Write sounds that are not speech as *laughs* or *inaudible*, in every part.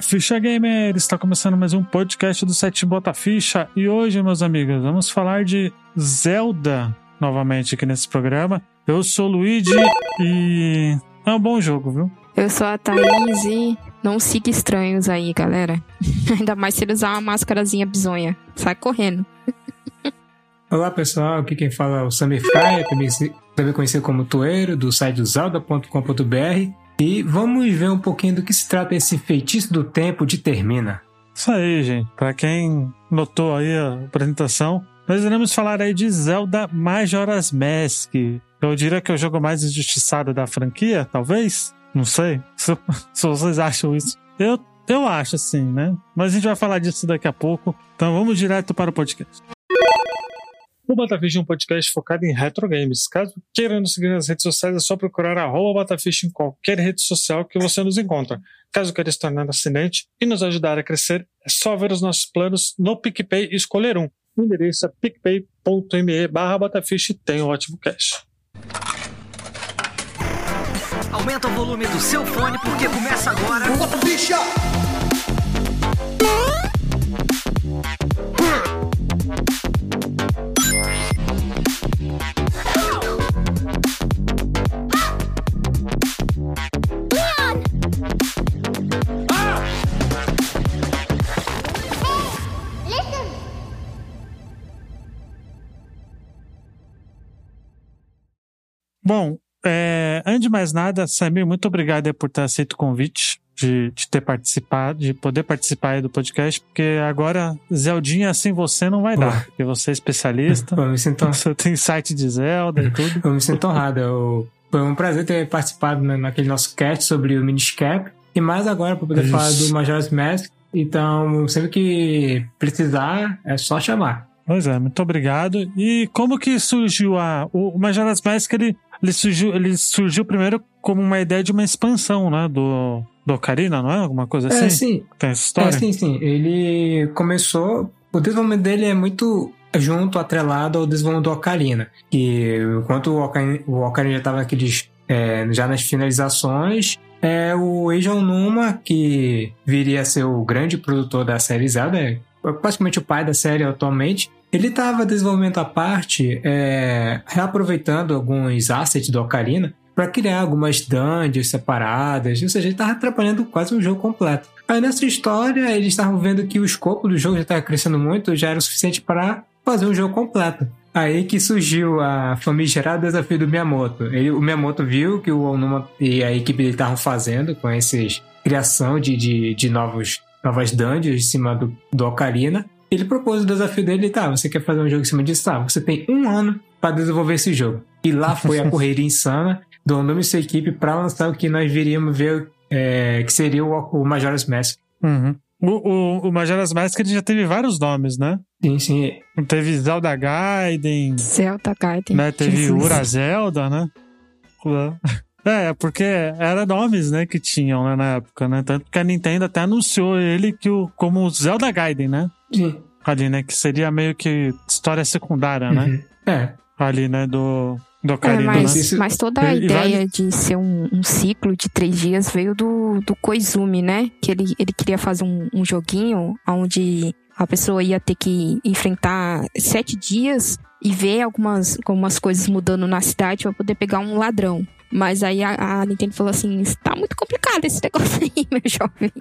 Bota Ficha Gamer! Está começando mais um podcast do site Bota Ficha e hoje, meus amigos, vamos falar de Zelda novamente aqui nesse programa. Eu sou o Luigi e é um bom jogo, viu? Eu sou a Thaís e não siga estranhos aí, galera. *laughs* Ainda mais se ele usar uma máscarazinha bizonha. Sai correndo. *laughs* Olá pessoal, aqui quem fala é o Samir Faia, também, também conhecido como Toeiro, do site zelda.com.br. E vamos ver um pouquinho do que se trata esse feitiço do tempo de Termina. Isso aí, gente. Para quem notou aí a apresentação, nós iremos falar aí de Zelda Majora's Mask. Eu diria que é o jogo mais injustiçado da franquia, talvez. Não sei se, *laughs* se vocês acham isso. Eu, eu acho assim, né? Mas a gente vai falar disso daqui a pouco. Então vamos direto para o podcast. O Batafish é um podcast focado em retro games. Caso queira nos seguir nas redes sociais, é só procurar arroba Batafish em qualquer rede social que você nos encontra. Caso queira se tornar assinante e nos ajudar a crescer, é só ver os nossos planos no PicPay e escolher um. O endereço é picpay.me barra Batafish e tem um ótimo cash. Aumenta o volume do seu fone porque começa agora. Bataficha! Bom, é, antes de mais nada, Samir, muito obrigado por ter aceito o convite, de, de ter participado, de poder participar do podcast, porque agora Zeldinha sem você não vai dar, porque você é especialista, *laughs* Eu me sinto, *laughs* você tem site de Zelda e tudo. eu me sinto honrado. Eu- foi um prazer ter participado na- naquele nosso cast sobre o Miniscap. E mais agora para poder Isso. falar do Majora's Mask. Então, sempre que precisar, é só chamar. Pois é, muito obrigado. E como que surgiu a. O, o Majora's Mask, ele, ele, surgiu, ele surgiu primeiro como uma ideia de uma expansão, né? Do, do Ocarina, não é? Alguma coisa assim? É, sim. Tem essa É, história? sim, sim. Ele começou. O desenvolvimento dele é muito junto, atrelado ao desenvolvimento do Ocarina. Que enquanto o Ocarina, o Ocarina já estava naqueles. é, já nas finalizações, é, o Eiji Onuma, que viria a ser o grande produtor da série Zelda, é praticamente o pai da série atualmente, ele estava desenvolvendo à parte, é, reaproveitando alguns assets do Ocarina para criar algumas dungeons separadas, ou seja, ele estava trabalhando quase um jogo completo. Aí nessa história, eles estavam vendo que o escopo do jogo já estava crescendo muito, já era o suficiente para fazer um jogo completo. Aí que surgiu a famigerada desafio do Miyamoto. Ele, o Miyamoto viu que o Onuma e a equipe dele estavam fazendo com esses criação de, de, de novos, novas dungeons em cima do, do Ocarina. Ele propôs o desafio dele e tá, você quer fazer um jogo em cima disso? Tá, você tem um ano para desenvolver esse jogo. E lá foi a *laughs* correria insana do Onuma e sua equipe para lançar o que nós viríamos ver é, que seria o, o Majora's Mask. Uhum. O, o, o Majora's Mask ele já teve vários nomes, né? Sim, sim. Teve Zelda Gaiden, Zelda Gaiden. né? Teve Jesus. Ura Zelda, né? É, porque era nomes, né, que tinham né, na época, né? Tanto que a Nintendo até anunciou ele que o, como Zelda Gaiden, né? Sim. Ali, né? Que seria meio que história secundária, né? Uhum. É, Ali, né? Do, do É, Ocarina, mas, né? Mas toda a e ideia vale- de ser um, um ciclo de três dias veio do, do Koizumi, né? Que ele, ele queria fazer um, um joguinho onde a pessoa ia ter que enfrentar sete dias e ver algumas, algumas coisas mudando na cidade para poder pegar um ladrão. Mas aí a, a Nintendo falou assim: está muito complicado esse negócio *laughs* aí, meu jovem.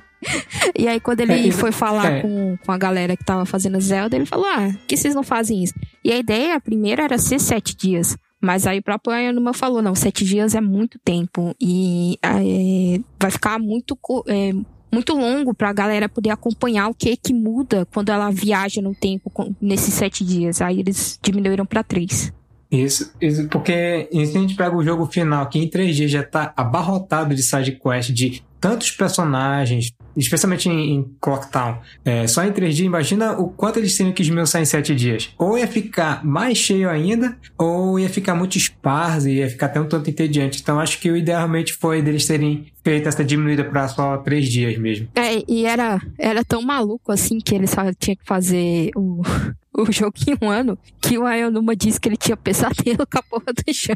E aí, quando ele É, foi falar é. com, com a galera que tava fazendo Zelda, ele falou: Ah, por que vocês não fazem isso? E a ideia, a primeira, era ser sete dias. Mas aí o próprio Ayanuma falou, não, sete dias é muito tempo e é, vai ficar muito, é, muito longo pra galera poder acompanhar o que que muda quando ela viaja no tempo nesses sete dias. Aí eles diminuíram pra três. Isso, isso, porque se a gente pega o jogo final, que em três dias já tá abarrotado de side quest, de tantos personagens, especialmente em, em Clocktown, é, só em três dias, imagina o quanto eles teriam que esmiuçar em sete dias. Ou ia ficar mais cheio ainda, ou ia ficar muito esparso e ia ficar até um tanto entediante. Então acho que o ideal realmente foi deles terem feito essa diminuída para só três dias mesmo. É, e era, era tão maluco assim que ele só tinha que fazer o, *laughs* o jogo em um ano que o Ayanuma disse que ele tinha pesadelo com a porra do chão.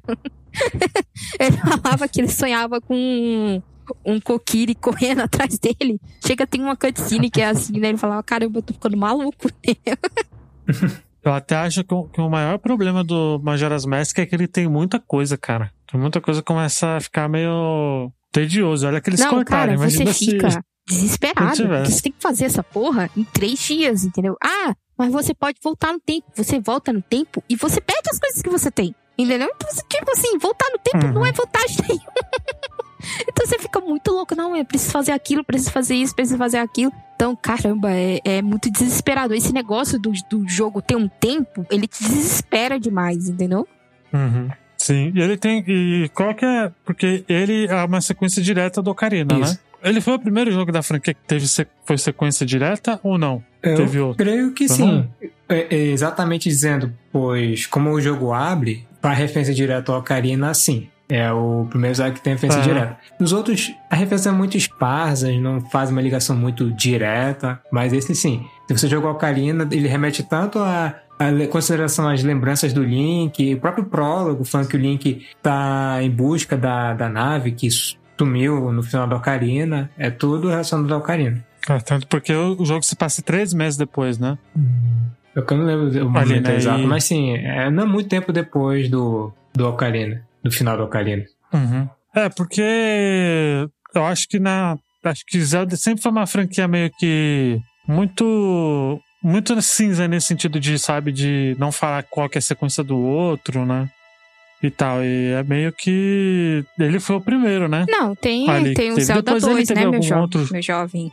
*laughs* ele falava que ele sonhava com um Kokiri correndo *laughs* atrás dele. Chega, tem uma cutscene que é assim, né? Ele fala, caramba, eu tô ficando maluco. *laughs* Eu até acho que o, que o maior problema do Majora's Mask é que ele tem muita coisa, cara. Tem muita coisa que começa a ficar meio tedioso. Olha que eles Não, cortaram. cara, você se... fica desesperado. Porque você tem que fazer essa porra em três dias, entendeu? Ah, mas você pode voltar no tempo. Você volta no tempo e você perde as coisas que você tem. Entendeu? Então, tipo assim, voltar no tempo Uhum. não é vantagem nenhuma. *laughs* *laughs* então você fica muito louco. Não, eu preciso fazer aquilo, preciso fazer isso, preciso fazer aquilo. Então, caramba, é, é muito desesperado. Esse negócio do, do jogo ter um tempo, ele te desespera demais, entendeu? Uhum. Sim, e ele tem. E qual que é. Porque ele é uma sequência direta do Ocarina, Isso. né? Ele foi o primeiro jogo da franquia que teve foi sequência direta ou não? Eu Teve outro. creio que sim. É, é exatamente dizendo, pois como o jogo abre, para referência direta ao Ocarina, sim. É o primeiro jogo que tem referência Aham. direta. Nos outros, a referência é muito esparsa, não faz uma ligação muito direta, mas esse sim. Se você jogou Ocarina, ele remete tanto a, a consideração às lembranças do Link, o próprio prólogo, falando que o Link tá em busca da, da nave que sumiu no final da Ocarina, é tudo relacionado ao Ocarina. Ah, tanto porque o jogo se passa três meses depois, né? Eu não lembro o momento Ali, né, exato, mas sim, é não muito tempo depois do, do Ocarina, do final do Ocarina. Uhum. É, porque eu acho que na. Acho que Zelda sempre foi uma franquia meio que muito. Muito cinza nesse sentido de, sabe, de não falar qual que é a sequência do outro, né? E tal. E é meio que. Ele foi o primeiro, né? Não, tem, Ali, tem o teve. Zelda Depois ele 2, teve né, meu jovem, outro- meu jovem.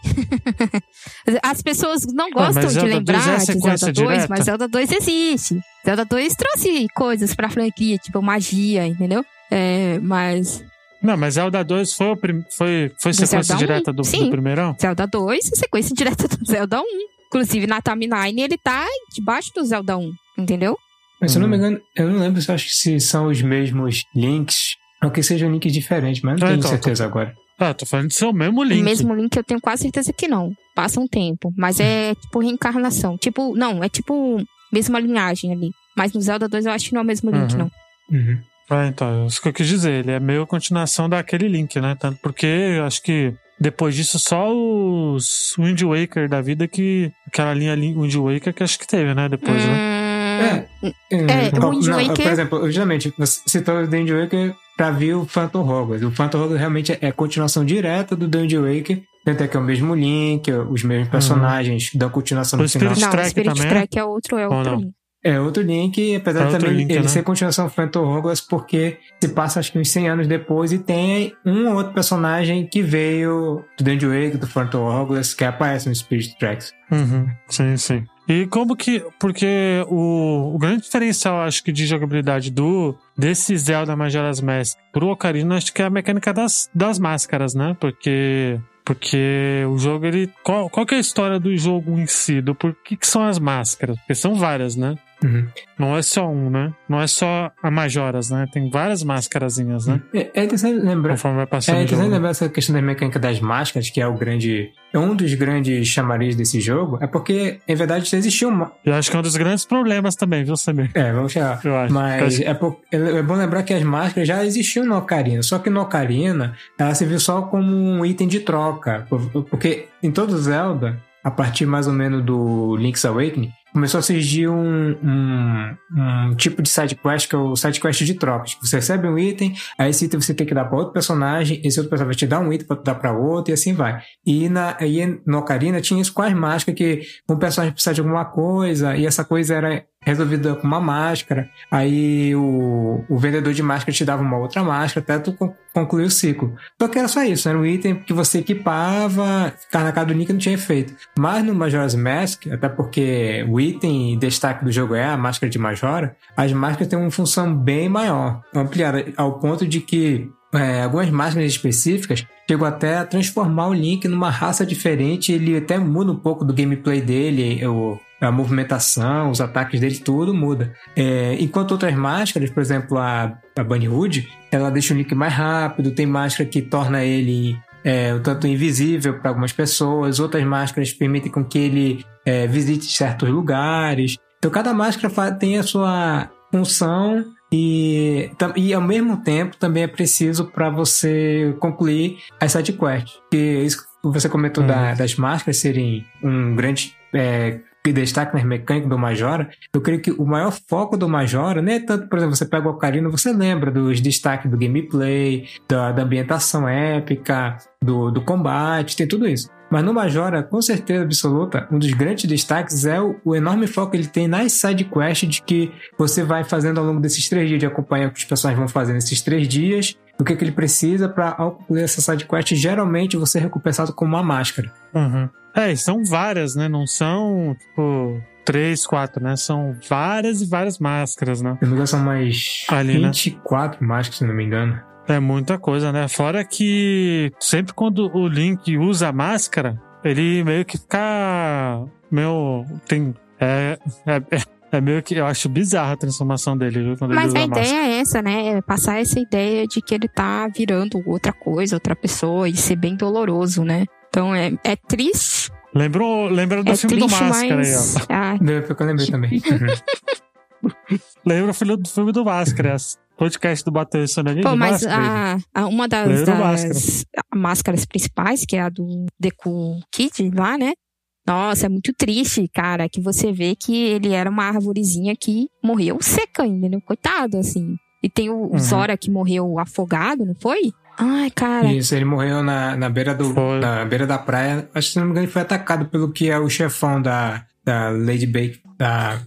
*laughs* As pessoas não Ah, gostam mas de Zelda 2 lembrar é de Zelda 2, direta? mas Zelda 2 existe. Zelda 2 trouxe coisas pra franquia, tipo magia, entendeu? É, mas Não, mas Zelda 2 foi, prim... foi, foi sequência um, direta do, sim. do primeirão? Zelda 2 é sequência *laughs* direta do Zelda 1. Inclusive, na timeline, ele tá debaixo do Zelda 1, entendeu? Mas se eu não me Hum. engano, eu não lembro se eu acho que se são os mesmos links, ou que sejam links diferentes, mas não Ah, tenho então, certeza agora. Ah, tô falando de ser o mesmo link. O mesmo link eu tenho quase certeza que não. Passa um tempo. Mas é tipo reencarnação. Tipo, não, é tipo mesma linhagem ali. Mas no Zelda 2 eu acho que não é o mesmo link, Uhum. não. Uhum. Ah, então, isso que eu quis dizer. Ele é meio continuação daquele link, né? Tanto porque eu acho que depois disso só os Wind Waker da vida que. Aquela linha li- Wind Waker que acho que teve, né? Depois, né? Hum, É, Qual- o Wind não, Waker- Por exemplo, justamente, você citou o The Wind Waker pra ver o Phantom Hogwarts. O Phantom Hogwarts realmente é continuação direta do The Wind Waker, tanto é que é o mesmo link, os mesmos personagens dão continuação O no final. Spirit não, Track Spirit também é? Track é outro, é Ou outro link. É outro link, apesar É de também link, ele né? ser continuação do Phantom Hogwarts, porque se passa acho que uns 100 anos depois e tem um ou outro personagem que veio do Dungeon Wake, do Phantom Hogwarts, que aparece no Spirit Tracks. Uhum. Sim, sim. E como que. Porque o, o grande diferencial, acho que, de jogabilidade do desse Zelda Majora's Mask pro Ocarina, acho que é a mecânica das, das máscaras, né? Porque. Porque o jogo, ele. Qual, qual é a história do jogo em si? Do por que, que são as máscaras? Porque são várias, né? Uhum. Não é só um, né? Não é só a Majoras, né? Tem várias máscarazinhas, né? É, é interessante lembrar. Conforme vai passando É interessante lembrar essa questão da mecânica das máscaras, que é o grande. É um dos grandes chamariz desse jogo, é porque, em verdade, existiu uma. Eu acho que é um dos grandes problemas também, viu, Samir? É, vamos chegar. Eu acho. Mas acho- é, por- é bom lembrar que as máscaras já existiam no Ocarina, só que no Ocarina ela serviu só como um item de troca. por- Porque em todo Zelda, a partir mais ou menos do Link's Awakening, começou a surgir um, um, um tipo de side quest que é o side quest de trocas. Você recebe um item, aí esse item você tem que dar para outro personagem, esse outro personagem vai te dar um item para dar para outro e assim vai. E na e no Ocarina tinha isso com as que um personagem precisava de alguma coisa e essa coisa era resolvida com uma máscara. Aí o, o vendedor de máscara te dava uma outra máscara até tu con- concluir o ciclo. Só que era só isso, era um item que você equipava, ficar na cara do Link não tinha efeito. Mas no Majora's Mask, até porque o item em destaque do jogo é a máscara de Majora, as máscaras têm uma função bem maior, ampliada, ao ponto de que é, algumas máscaras específicas chegam até a transformar o Link numa raça diferente, ele até muda um pouco do gameplay dele, o, a movimentação, os ataques dele, tudo muda. É, enquanto outras máscaras, por exemplo, a, a Bunny Hood, ela deixa o Link mais rápido, tem máscara que torna ele é, um tanto invisível para algumas pessoas, outras máscaras permitem com que ele é, visite certos lugares. Então cada máscara tem a sua função E, e ao mesmo tempo também é preciso para você concluir as sidequests. Que isso que você comentou da, das máscaras serem um grande é, destaque nas mecânicas do Majora, eu creio que o maior foco do Majora, nem é tanto, por exemplo, você pega o Ocarina, você lembra dos destaques do gameplay, da, da ambientação épica, do, do combate, tem tudo isso. Mas no Majora, com certeza absoluta, um dos grandes destaques é o, o enorme foco que ele tem nas side quests de que você vai fazendo ao longo desses três dias, de acompanhar o que os personagens vão fazer nesses três dias, o que, que ele precisa para ao concluir essa side quest, geralmente você é recompensado com uma máscara. Uhum. É, são várias, né? Não são, tipo, três, quatro, né? São várias e várias máscaras, né? Se não são mais Ali, né? 24 máscaras, se não me engano. É muita coisa, né? Fora que sempre quando o Link usa a máscara, ele meio que fica. Meu. Tem. É, é, é- é meio que. Eu acho bizarra a transformação dele, viu? Quando Mas ele a usa a máscara. ideia é essa, né? É passar essa ideia de que ele tá virando outra coisa, outra pessoa e ser bem doloroso, né? Então é, é triste, Lembrou, lembra do é filme do triste, Máscara aí, mas. ó. Ah, Foi o que eu lembrei *laughs* também. Lembra o filme do filme do Máscara. esse Podcast do Bateu isso ali. Pô, mas Máscara. a, a- uma das, das máscaras principais, que é a do Deku Kid lá, né? Nossa, é muito triste, cara, que você vê que ele era uma arvorezinha que morreu seca ainda, né? Coitado, assim. E tem o, o Uhum. Zora que morreu afogado, não foi? Ai, cara. Isso, ele morreu na, na beira do Foi. na beira da praia. Acho que se não me engano, ele foi atacado pelo que é o chefão da, da Lady Bay. Da,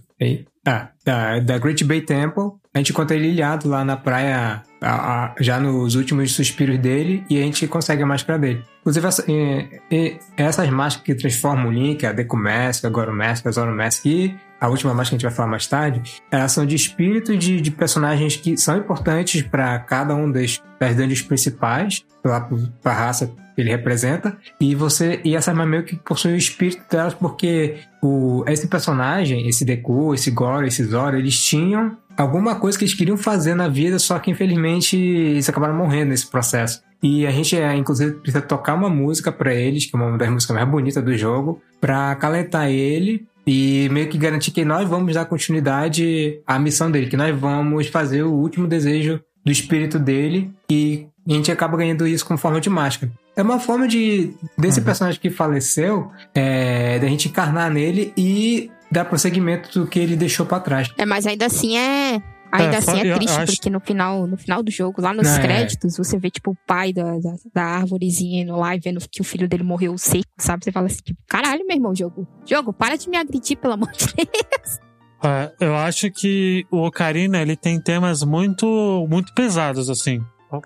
da, da Great Bay Temple. A gente encontra ele ilhado lá na praia, a- a- já nos últimos suspiros dele, e a gente consegue a máscara dele. Inclusive, essa- e- e essas máscaras que transformam o Link, a Deku Mask, agora o Mask, a Zoro Mask e a última máscara que a gente vai falar mais tarde, elas são de espírito de, de personagens que são importantes para cada um das, das dungeons principais, lá para a raça que ele representa, e você e essa arma meio que possui o espírito delas, porque o, esse personagem, esse Deku, esse Gore, esse Zoro, eles tinham alguma coisa que eles queriam fazer na vida, só que infelizmente eles acabaram morrendo nesse processo. E a gente, é, inclusive, precisa tocar uma música pra eles, que é uma das músicas mais bonitas do jogo, pra acalentar ele e meio que garantir que nós vamos dar continuidade à missão dele, que nós vamos fazer o último desejo do espírito dele e a gente acaba ganhando isso com forma de máscara. É uma forma de desse Uhum. personagem que faleceu, é, da gente encarnar nele e dar prosseguimento do que ele deixou pra trás. É, mas ainda assim é. Ainda É, assim é triste, acho- porque no final, no final do jogo, lá nos É. créditos, você vê, tipo, o pai da, da, da árvorezinha indo lá e vendo que o filho dele morreu seco, sabe? Você fala assim, tipo, caralho, meu irmão, jogo. Jogo, para de me agredir, pelo amor de Deus. É, eu acho que o Ocarina ele tem temas muito muito pesados assim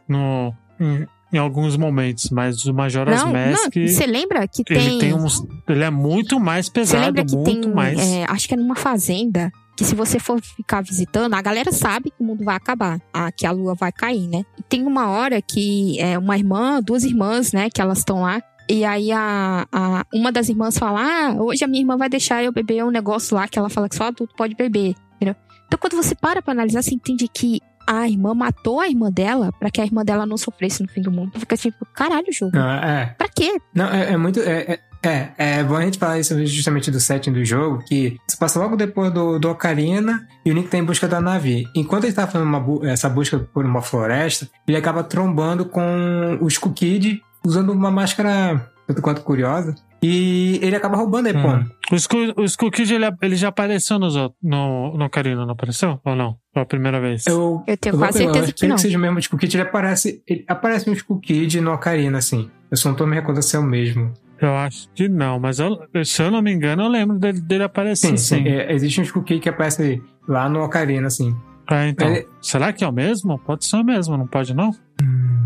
no em, em alguns momentos, mas o Majora's Não, Mask você lembra que ele tem. tem uns ele é muito mais Você pesado, lembra que muito tem. mais. é, acho que é numa fazenda. Que se você for ficar visitando, a galera sabe que o mundo vai acabar, a, que a lua vai cair, né? E tem uma hora que é uma irmã, duas irmãs, né, que elas estão lá. E aí a, a- uma das irmãs fala: Ah, hoje a minha irmã vai deixar eu beber um negócio lá que ela fala que só adulto pode beber. Entendeu? Então quando você para pra analisar, você entende que a irmã matou a irmã dela pra que a irmã dela não sofresse no fim do mundo. Fica tipo, caralho, jogo. Ah, é. Pra quê? Não, é, é muito. É, é, é, é bom a gente falar isso justamente do setting do jogo, que se passa logo depois do, do Ocarina e o Link tá em busca da nave. Enquanto ele tá fazendo uma essa busca por uma floresta, ele acaba trombando com o Skull Kid usando uma máscara tanto quanto curiosa. E ele acaba roubando a Epona. Hum. O Skull, o Skull Kid ele, ele já apareceu nos, outros- no, no Ocarina, não apareceu? Ou não? Foi a primeira vez? Eu, Eu tenho eu quase eu certeza que espero não. que seja o mesmo Skull Kid. Ele aparece, ele aparece um Skull Kid no Ocarina, assim. Eu só não tô me recordando se é o mesmo. Eu acho que não, mas eu, se eu não me engano, eu lembro dele, dele aparecer Sim, sim. sim. É, existe um Skull Kid que aparece lá no Ocarina, assim. É, então. Ele- Será que é o mesmo? Pode ser o mesmo, não pode não?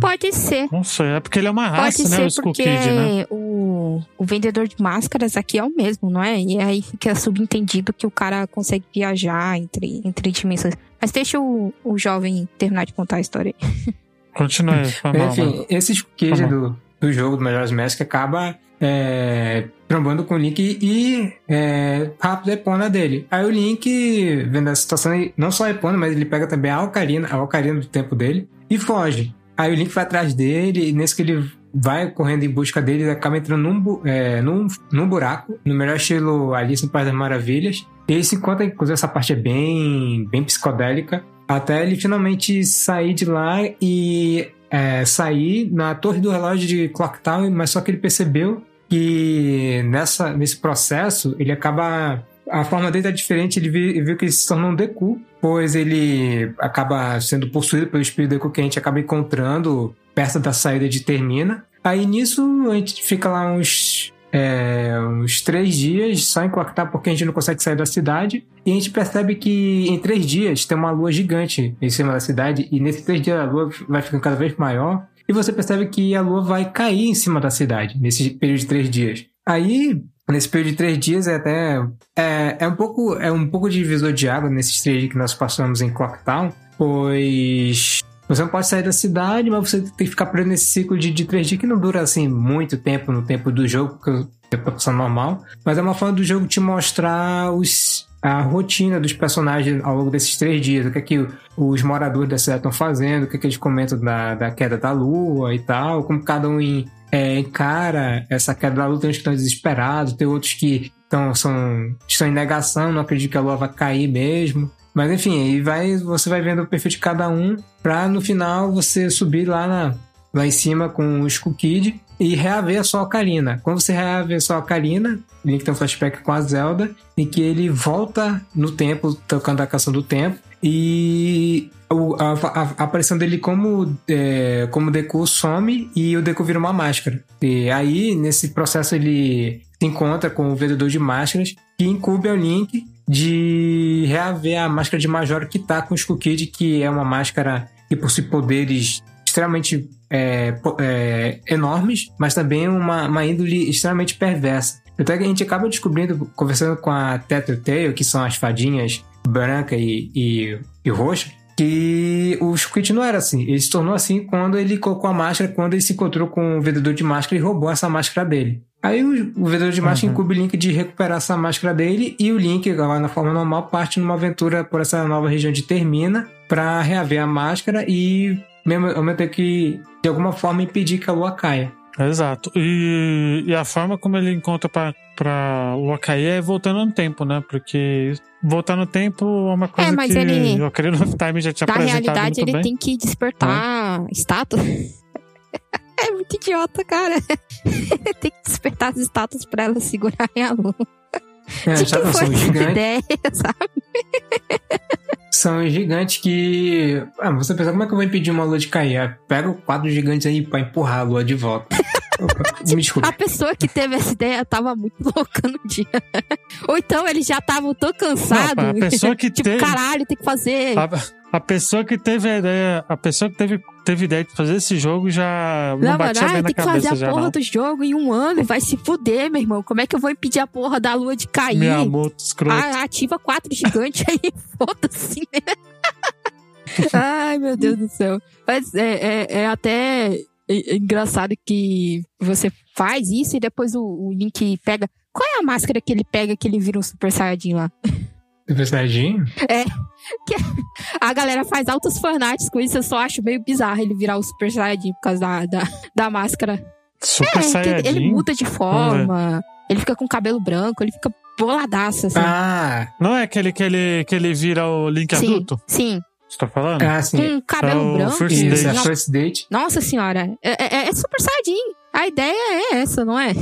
Pode ser. Não sei, é porque ele é uma raça, Pode né? ser o Skull porque Kid, né? o, o vendedor de máscaras aqui é o mesmo, não é? E aí fica subentendido que o cara consegue viajar entre, entre dimensões. Mas deixa o, o jovem terminar de contar a história. aí. *laughs* Continue, mal, Enfim, mano. esse Skull Kid do, do jogo do Majora's Mask acaba é, trombando com o Link e é, rápido a Epona dele. Aí o Link, vendo a situação, não só a Epona, mas ele pega também a Ocarina, a Ocarina do tempo dele e foge. Aí o Link vai atrás dele e nesse que ele vai correndo em busca dele, ele acaba entrando num, é, num, num buraco, no melhor estilo Alice no País das Maravilhas. E ele se encontra, inclusive essa parte é bem, bem psicodélica, Até ele finalmente sair de lá e é, sair na torre do relógio de Clock Tower, mas só que ele percebeu que nessa, nesse processo ele acaba. A forma dele é diferente, ele viu, que ele se tornou um Deku, pois ele acaba sendo possuído pelo espírito Deku que a gente acaba encontrando perto da saída de Termina. Aí nisso a gente fica lá uns é, uns três dias só em Clocktown porque a gente não consegue sair da cidade. E a gente percebe que em três dias tem uma lua gigante em cima da cidade. E nesses três dias a lua vai ficando cada vez maior. E você percebe que a lua vai cair em cima da cidade nesse período de três dias. Aí, nesse período de três dias, é até. É, é, um, pouco, é um pouco divisor de água nesses três dias que nós passamos em Clocktown, pois você não pode sair da cidade, mas você tem que ficar preso nesse ciclo de, de três dias que não dura assim muito tempo no tempo do jogo, porque tá passando normal. Mas é uma forma do jogo te mostrar os, a rotina dos personagens ao longo desses três dias, o que é que os moradores da cidade estão fazendo, o que é que eles comentam da, da queda da lua e tal, como cada um é, encara essa queda da lua, tem uns que estão desesperados, tem outros que estão, são, estão em negação, não acreditam que a lua vai cair mesmo. Mas enfim, aí vai, você vai vendo o perfil de cada um pra no final você subir lá, na, lá em cima com o Skull Kid e reaver a sua Ocarina. Quando você reaver a sua Ocarina, Link tem um flashback com a Zelda, em que ele volta no tempo, tocando a canção do tempo, e a, a, a aparição dele como, é, como Deku some e o Deku vira uma máscara. E aí, nesse processo, ele se encontra com o vendedor de máscaras que incube o Link de reaver a máscara de Majora que tá com o Skull Kid, que é uma máscara que possui poderes extremamente é, é, enormes, mas também uma, uma índole extremamente perversa. Até que a gente acaba descobrindo, conversando com a Tail, que são as fadinhas branca e, e, e roxa, que o Squid não era assim. Ele se tornou assim quando ele colocou a máscara, quando ele se encontrou com o vendedor de máscara e roubou essa máscara dele. Aí o, o vendedor de máscara uhum. incube o Link de recuperar essa máscara dele e o Link, lá na forma normal, parte numa aventura por essa nova região de Termina para reaver a máscara e mesmo, ao mesmo tempo que de alguma forma impedir que a lua caia. Exato. E, e a forma como ele encontra pra, pra lua cair é voltando no tempo, né? Porque voltar no tempo é uma coisa é, mas que ele, o Ocarina of Time já tinha Na apresentado realidade, ele bem. tem que despertar é. estátua. *laughs* É muito idiota, cara. *laughs* Tem que despertar as estátuas pra ela segurarem a lua. É, De quem foi essa ideia, *laughs* sabe? São gigantes que. Ah, você pensa, como é que eu vou impedir uma lua de cair? Ah, pega o quadro gigantes aí pra empurrar a lua de volta. *laughs* Me desculpe. A pessoa que teve essa ideia tava muito *laughs* louca no dia. Ou então eles já estavam tão cansados. Não, a pessoa que *laughs* tipo, teve... caralho, tem que fazer. A, a, pessoa que teve a ideia, a pessoa que teve, teve ideia de fazer esse jogo já não, não batia mano, bem tem que fazer a porra não. do jogo em um ano, vai se fuder, meu irmão. Como é que eu vou impedir a porra da lua de cair? Miyamoto, escroto. Ah, ativa quatro gigantes aí, *laughs* foda-se, né? *laughs* Ai, meu Deus do céu. Mas é, é, é até engraçado que você faz isso e depois o, o, Link pega. Qual é a máscara que ele pega que ele vira um Super Saiyajin lá? *laughs* Super Saiyajin? É. Que a galera faz altas fanarts com isso, eu só acho meio bizarro ele virar o Super Saiyajin por causa da, da, da máscara. Super é, Saiyajin? Ele, muda de forma, ele fica com cabelo branco, ele fica boladaço, assim. Ah! Não é aquele que ele, que ele vira o Link sim, adulto? Sim. Você tá falando? Ah, sim. Com cabelo É branco. First Isso, Date. é First Date. Nossa senhora, é, é, é Super Saiyajin. A ideia é essa, não é?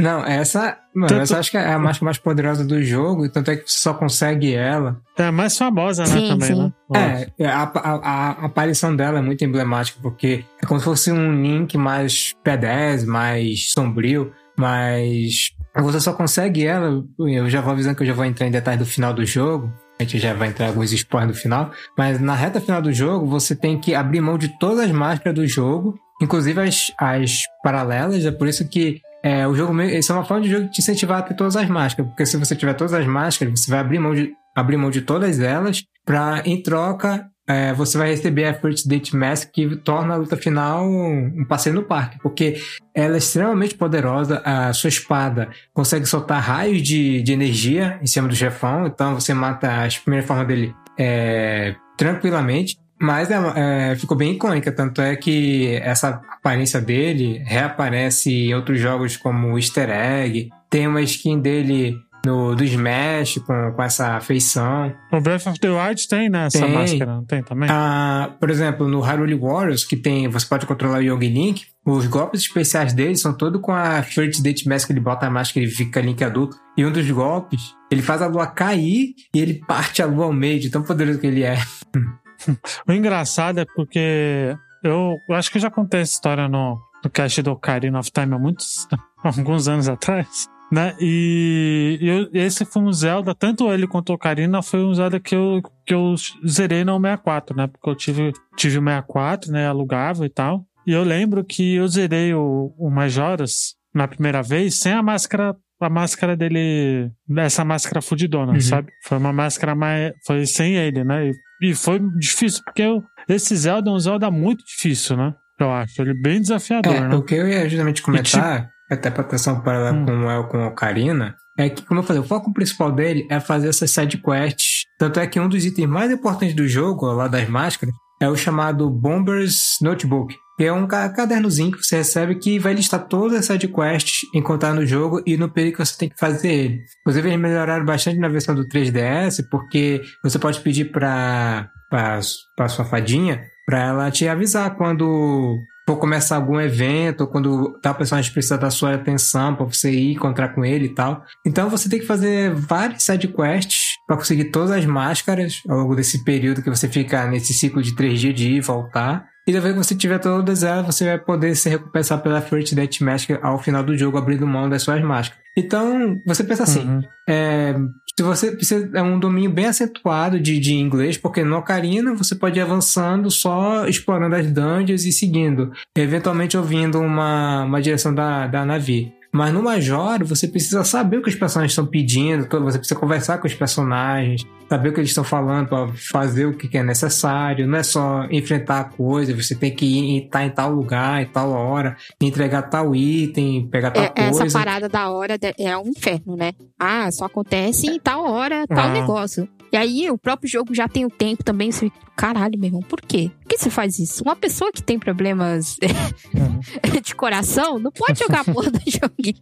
Não, essa. Mano, Tanto- essa acho que é a máscara mais poderosa do jogo, tanto é que você só consegue ela. É a mais famosa, né, Sim, também, sim. né? É, a, a, a- a aparição dela é muito emblemática, porque é como se fosse um Link mais P10, mais sombrio, mas você só consegue ela. Eu já vou avisando que eu já vou entrar em detalhes do final do jogo. A gente já vai entrar em alguns spoilers no final. Mas na reta final do jogo, você tem que abrir mão de todas as máscaras do jogo, inclusive as, as paralelas. É por isso que é, o jogo isso é uma forma de jogo de te incentivar a ter todas as máscaras. Porque se você tiver todas as máscaras, você vai abrir mão de, abrir mão de todas elas, pra em troca é, você vai receber a First Date Mask que torna a luta final um, passeio no parque. Porque ela é extremamente poderosa, a sua espada consegue soltar raios de, de energia em cima do chefão, então você mata as primeiras formas dele é, tranquilamente. Mas é, é, ficou bem icônica, tanto é que essa aparência dele reaparece em outros jogos como Easter Egg. Tem uma skin dele no, do Smash, com, com essa feição. O Breath of the Wild tem, né? Essa Tem. máscara, não tem também? Ah, por exemplo, no Hyrule Warriors, que tem, você pode controlar o Yogi Link, os golpes especiais dele são todos com a First Date Mask, ele bota a máscara e fica Link adulto. E um dos golpes, ele faz a lua cair e ele parte a lua ao meio, de tão poderoso que ele é. *laughs* *laughs* O engraçado é porque eu, eu acho que eu já contei essa história no, no cast do Ocarina of Time há muitos, *laughs* alguns anos atrás, né? E, eu- esse foi um Zelda, tanto ele quanto o Ocarina foi um Zelda que eu, que eu zerei no 64, né? Porque eu tive, tive o 64, né? Alugava e tal. E eu lembro que eu zerei o, o Majoras na primeira vez sem a máscara a máscara dele, essa máscara fudidona, Uhum. sabe? Foi uma máscara mais, foi sem ele, né? E, e foi difícil, porque eu, esse Zelda é um Zelda muito difícil, né? Eu acho. Ele é bem desafiador, É, né? o que eu ia justamente comentar, até pra atenção paralela Hum. com o El com o Ocarina, é que, como eu falei, o foco principal dele é fazer essas side quests. Tanto é que um dos itens mais importantes do jogo, lá das máscaras, é o chamado Bomber's Notebook. É um ca- cadernozinho que você recebe que vai listar todas as side quests encontrar no jogo e no período que você tem que fazer ele. Inclusive, eles melhoraram bastante na versão do 3DS, porque você pode pedir pra, pra sua fadinha pra ela te avisar quando for começar algum evento, ou quando tal personagem precisa da sua atenção pra você ir encontrar com ele e tal. Então você tem que fazer várias side quests pra conseguir todas as máscaras ao longo desse período que você fica nesse ciclo de três dias de ir e voltar. E depois que você tiver todas elas, você vai poder se recompensar pela First Death Mask ao final do jogo, abrindo mão das suas máscaras. Então, você pensa assim, Uhum. é, se você precisa, é um domínio bem acentuado de, de inglês, porque no Ocarina você pode ir avançando só explorando as dungeons e seguindo, eventualmente ouvindo uma, uma direção da, da Navi. Mas no Major, você precisa saber o que os personagens estão pedindo, você precisa conversar com os personagens, saber o que eles estão falando para fazer o que é necessário. Não é só enfrentar a coisa, você tem que ir estar em tal lugar, em tal hora, entregar tal item, pegar tal É, essa coisa. parada da hora é um inferno, né? Ah, só acontece em tal hora, tal Ah. negócio. E aí, o próprio jogo já tem o tempo também. Você caralho, meu irmão, por quê? Por que você faz isso? Uma pessoa que tem problemas *laughs* Uhum. de coração não pode jogar a porra do *laughs* joguinho.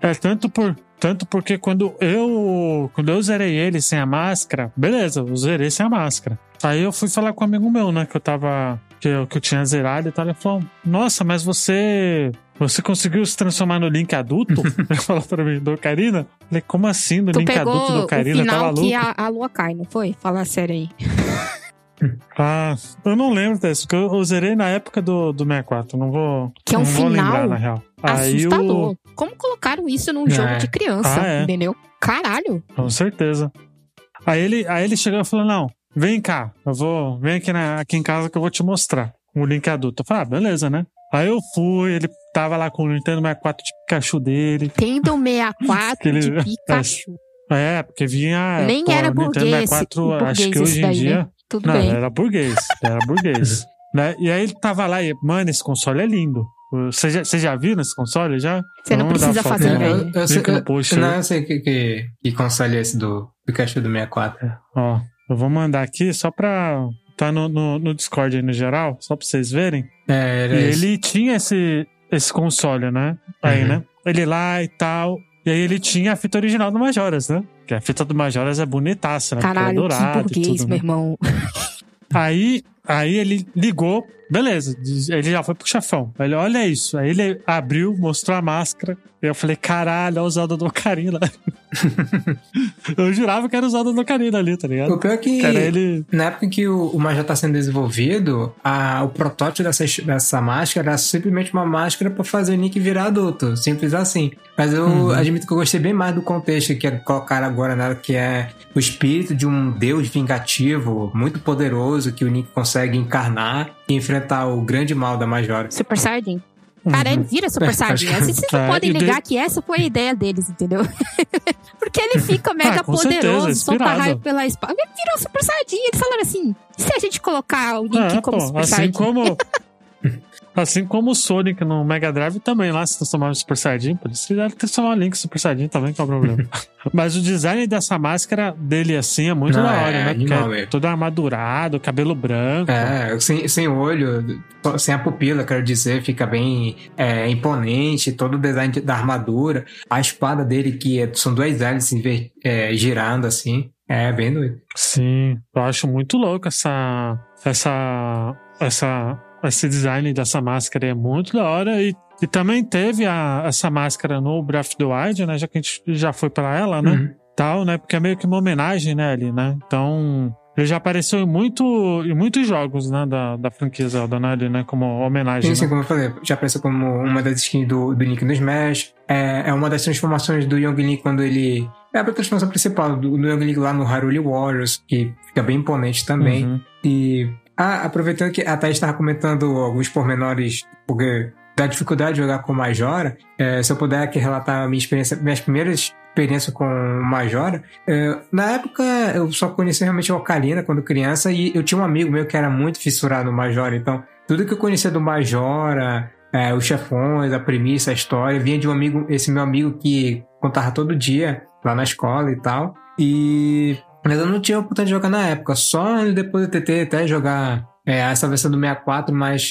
É tanto por tanto porque quando eu quando eu zerei ele sem a máscara, beleza, eu zerei sem a máscara. Aí eu fui falar com um amigo meu, né, que eu tava que eu, que eu tinha zerado e tal, ele falou: "Nossa, mas você você conseguiu se transformar no Link adulto?" *laughs* ele falou pra mim, do Ocarina. Falei: "Como assim, do Tu Link adulto do o Ocarina? Tá final maluco?" que a, a lua cai, não foi? Fala sério aí. *laughs* Ah, eu não lembro desse, porque eu, eu zerei na época do, do 64, não vou Que é um não vou final lembrar na real. Aí Assustador. o Como colocaram isso num É. jogo de criança, Ah, é. entendeu? Caralho. Com certeza. Aí ele, aí ele chegou e falou: Não, vem cá, eu vou. Vem aqui, na, aqui em casa que eu vou te mostrar o link adulto. Eu falei, ah, beleza, né? Aí eu fui, ele tava lá com o Nintendo 64 de Pikachu dele. Tendo 64 *laughs* Aquele- de *laughs* Pikachu. É, porque vinha. Nem pô, era o Nintendo burguês, 64, acho burguês que hoje em daí, dia. né? Tudo Não, bem. era burguês. Era burguês. *laughs* né? E aí ele tava lá e, mano, esse console é lindo. Você já, você já viu nesse console? Já? Você não precisa fazer aí. É, inveja. eu, eu não, eu sei que, que, que console é esse do Pikachu do 64. Ó, eu vou mandar aqui só pra. Tá no, no, no Discord aí no geral, só pra vocês verem. É, era E esse. ele tinha esse, esse console, né? Aí, Uhum. né? Ele lá e tal. E aí ele tinha a fita original do Majoras, né? Que a fita do Majoras é bonitaça, né? Porque Caralho, é que dourado e burguês, tudo, meu né? irmão. Aí, aí ele ligou, beleza, ele já foi pro chefão. Ele, olha isso. Aí ele abriu, mostrou a máscara. E eu falei, caralho, olha o Zelda do Ocarina. *laughs* eu jurava que era o Zelda do Ocarina ali, tá ligado? O pior é que, ele. na época em que o, o Major tá sendo desenvolvido, a, o protótipo dessa, dessa máscara era simplesmente uma máscara pra fazer o Nick virar adulto. Simples assim. Mas eu Uhum. admito que eu gostei bem mais do contexto que colocaram agora nela, que é o espírito de um deus vingativo muito poderoso que o Nick consegue encarnar e enfrentar o grande mal da Majora. Super Saiyajin. Cara, ele vira Super *laughs* É, Saiyajin. Assim, vocês não É, podem de- negar que essa foi a ideia deles, entendeu? *laughs* Porque ele fica mega Ah, com certeza, poderoso, solta raio pela espada. Ele virou Super Saiyajin. Eles falaram assim: e se a gente colocar o Link É, como pô, Super assim Saiyajin? como. *laughs* Assim como o Sonic no Mega Drive também lá se transformava Super Saiyajin, por isso deve transformar Link Super Saiyajin também, qual é o problema. *laughs* Mas o design dessa máscara dele assim é muito Não, da hora, é né? Porque animal é todo armadurado, cabelo branco. É, sem, sem olho, sem a pupila, quero dizer, fica bem é, imponente, todo o design de- da armadura, a espada dele, que é- são duas hélices é, girando assim, é bem doido. Sim, eu acho muito louco essa. essa. essa. Esse design dessa máscara é muito da hora. E, e também teve a, essa máscara no Breath of the Wild, né? Já que a gente já foi pra ela, né? Uhum. Tal, né? Porque é meio que uma homenagem, né, ali, né? Então. Ele já apareceu em, muito, em muitos jogos, né, da, da franquia Zelda, né, ali, né, como homenagem. Sim, sim, né? como eu falei, já apareceu como uma das skins do, do Link no Smash. É, é uma das transformações do Young Link quando ele. É a transformação principal do, do Young Link lá no Hyrule Warriors, que fica bem imponente também. Uhum. E ah, aproveitando que a Thaís estava comentando alguns pormenores, porque da dificuldade de jogar com Majora, é, se eu puder aqui relatar a minha experiência, minhas primeiras experiências com Majora, é, na época eu só conhecia realmente a Ocarina quando criança e eu tinha um amigo meu que era muito fissurado no Majora, então tudo que eu conhecia do Majora, é, os chefões, a premissa, a história, vinha de um amigo, esse meu amigo que contava todo dia lá na escola e tal. E mas eu não tinha oportunidade de jogar na época, só depois eu tentei até jogar é, essa versão do 64, mas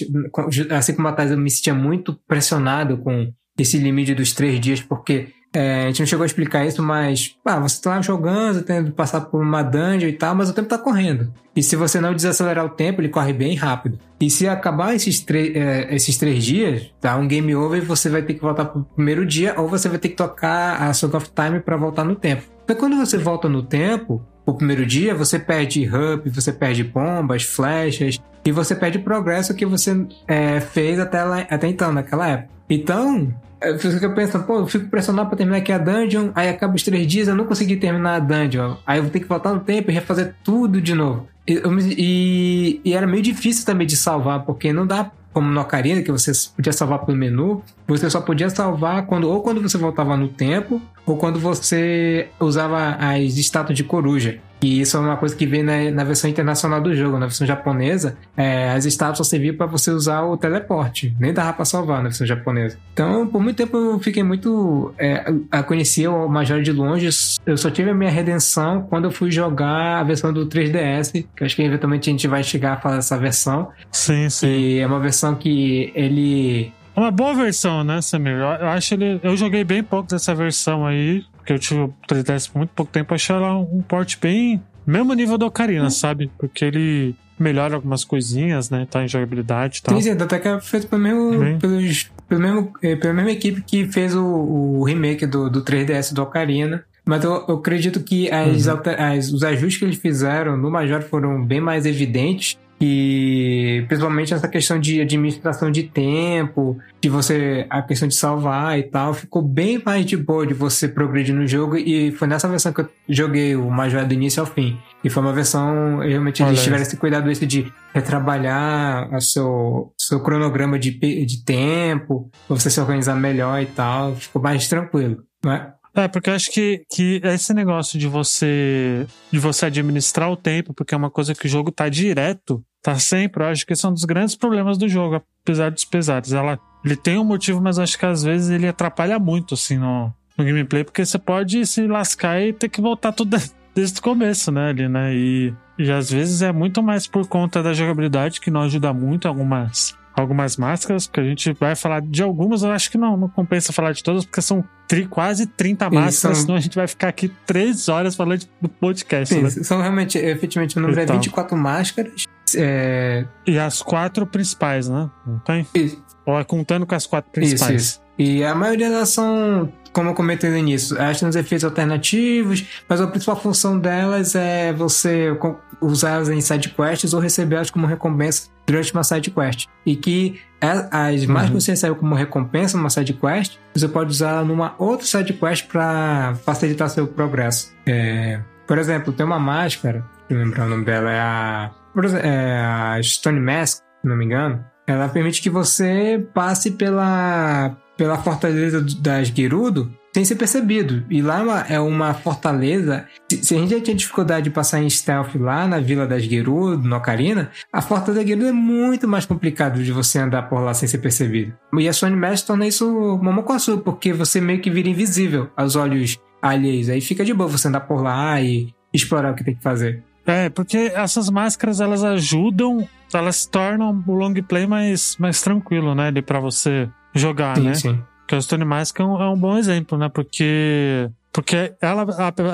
assim como a Thais, eu me sentia muito pressionado com esse limite dos três dias, porque é, a gente não chegou a explicar isso, mas ah, você tá lá jogando, tendo que passar por uma dungeon e tal, mas o tempo tá correndo. E se você não desacelerar o tempo, ele corre bem rápido. E se acabar esses, é, esses três dias, tá um game over e você vai ter que voltar pro primeiro dia, ou você vai ter que tocar a Song of Time para voltar no tempo. Então quando você volta no tempo, o primeiro dia, você perde hub, você perde bombas, flechas, e você perde o progresso que você é, fez até, lá, até então, naquela época. Então, eu fico pensando, pô, eu fico pressionado pra terminar aqui a dungeon, aí acaba os três dias, eu não consegui terminar a dungeon. Aí eu vou ter que voltar no tempo e refazer tudo de novo. E, e- e era meio difícil também de salvar, porque não dá como no Ocarina, que você podia salvar pelo menu, você só podia salvar quando ou quando você voltava no tempo, ou quando você usava as estátuas de coruja. E isso é uma coisa que vem na, na versão internacional do jogo. Na versão japonesa, é, as estátuas só serviam para você usar o teleporte. Nem dava para salvar na versão japonesa. Então, por muito tempo eu fiquei muito. É, a conhecer o Major de longe. Eu só tive a minha redenção quando eu fui jogar a versão do 3DS. Que eu acho que eventualmente a gente vai chegar a falar dessa versão. Sim, sim. E é uma versão que ele. É uma boa versão, né, Samir? Eu, eu acho ele. Eu joguei bem pouco dessa versão aí, porque eu tive o 3DS por muito pouco tempo. Achei ela um porte bem. Mesmo nível do Ocarina, sabe? Porque ele melhora algumas coisinhas, né? Tá em jogabilidade e tal. Sim, até que é feito pelo mesmo, Bem. pelos, pelo mesmo, eh, pela mesma equipe que fez o, o remake do, do 3DS do Ocarina. Mas eu, eu acredito que as, Uhum. alter- as- os ajustes que eles fizeram no Major foram bem mais evidentes. E principalmente essa questão de administração de tempo, de você. a questão de salvar e tal, ficou bem mais de boa de você progredir no jogo. E foi nessa versão que eu joguei o Major do início ao fim. E foi uma versão, realmente, Olha eles tiveram esse cuidado esse de retrabalhar o seu, seu cronograma de, de tempo, pra você se organizar melhor e tal, ficou mais tranquilo, né? É, porque eu acho que, que esse negócio de você de você administrar o tempo, porque é uma coisa que o jogo tá direto, tá sempre, eu acho que esse é um dos grandes problemas do jogo, apesar dos pesares. Ela, ele tem um motivo, mas acho que às vezes ele atrapalha muito, assim, no, no gameplay, porque você pode se lascar e ter que voltar tudo *laughs* desde o começo, né, ali, né, e, e às vezes é muito mais por conta da jogabilidade, que não ajuda muito algumas algumas máscaras, porque a gente vai falar de algumas, eu acho que não, não compensa falar de todas, porque são tri- quase 30 máscaras, são- senão a gente vai ficar aqui três horas falando do podcast, Sim, né? são realmente, efetivamente, o número é Então. 24 máscaras. É, E as quatro principais, né? Não tem? Isso. Ou é contando com as quatro isso, principais? isso. E a maioria delas são, como eu comentei no início, elas têm uns efeitos alternativos, mas a principal função delas é você usá-las em side quests ou receber elas como recompensa durante uma side quest. E que a- as mais que Uhum. você recebe como recompensa numa side quest, você pode usar numa outra side quest para facilitar seu progresso. É, por exemplo, tem uma máscara, eu lembrar o nome dela, é a, por exemplo, é a Stone Mask, se não me engano. Ela permite que você passe pela pela fortaleza das Gerudo sem ser percebido. E lá é uma, é uma fortaleza. Se, a gente já tinha dificuldade de passar em stealth lá na Vila das Gerudo, no Ocarina, a Fortaleza Gerudo é muito mais complicado de você andar por lá sem ser percebido. E a Sony Mesh torna isso momocosu, porque você meio que vira invisível aos olhos alheios. Aí fica de boa você andar por lá e explorar o que tem que fazer. É, porque essas máscaras elas ajudam, elas tornam o long play mais, mais tranquilo, né? para você jogar, sim, né? Sim. Que o Stone Mask é um, é um bom exemplo, né? Porque, porque ela,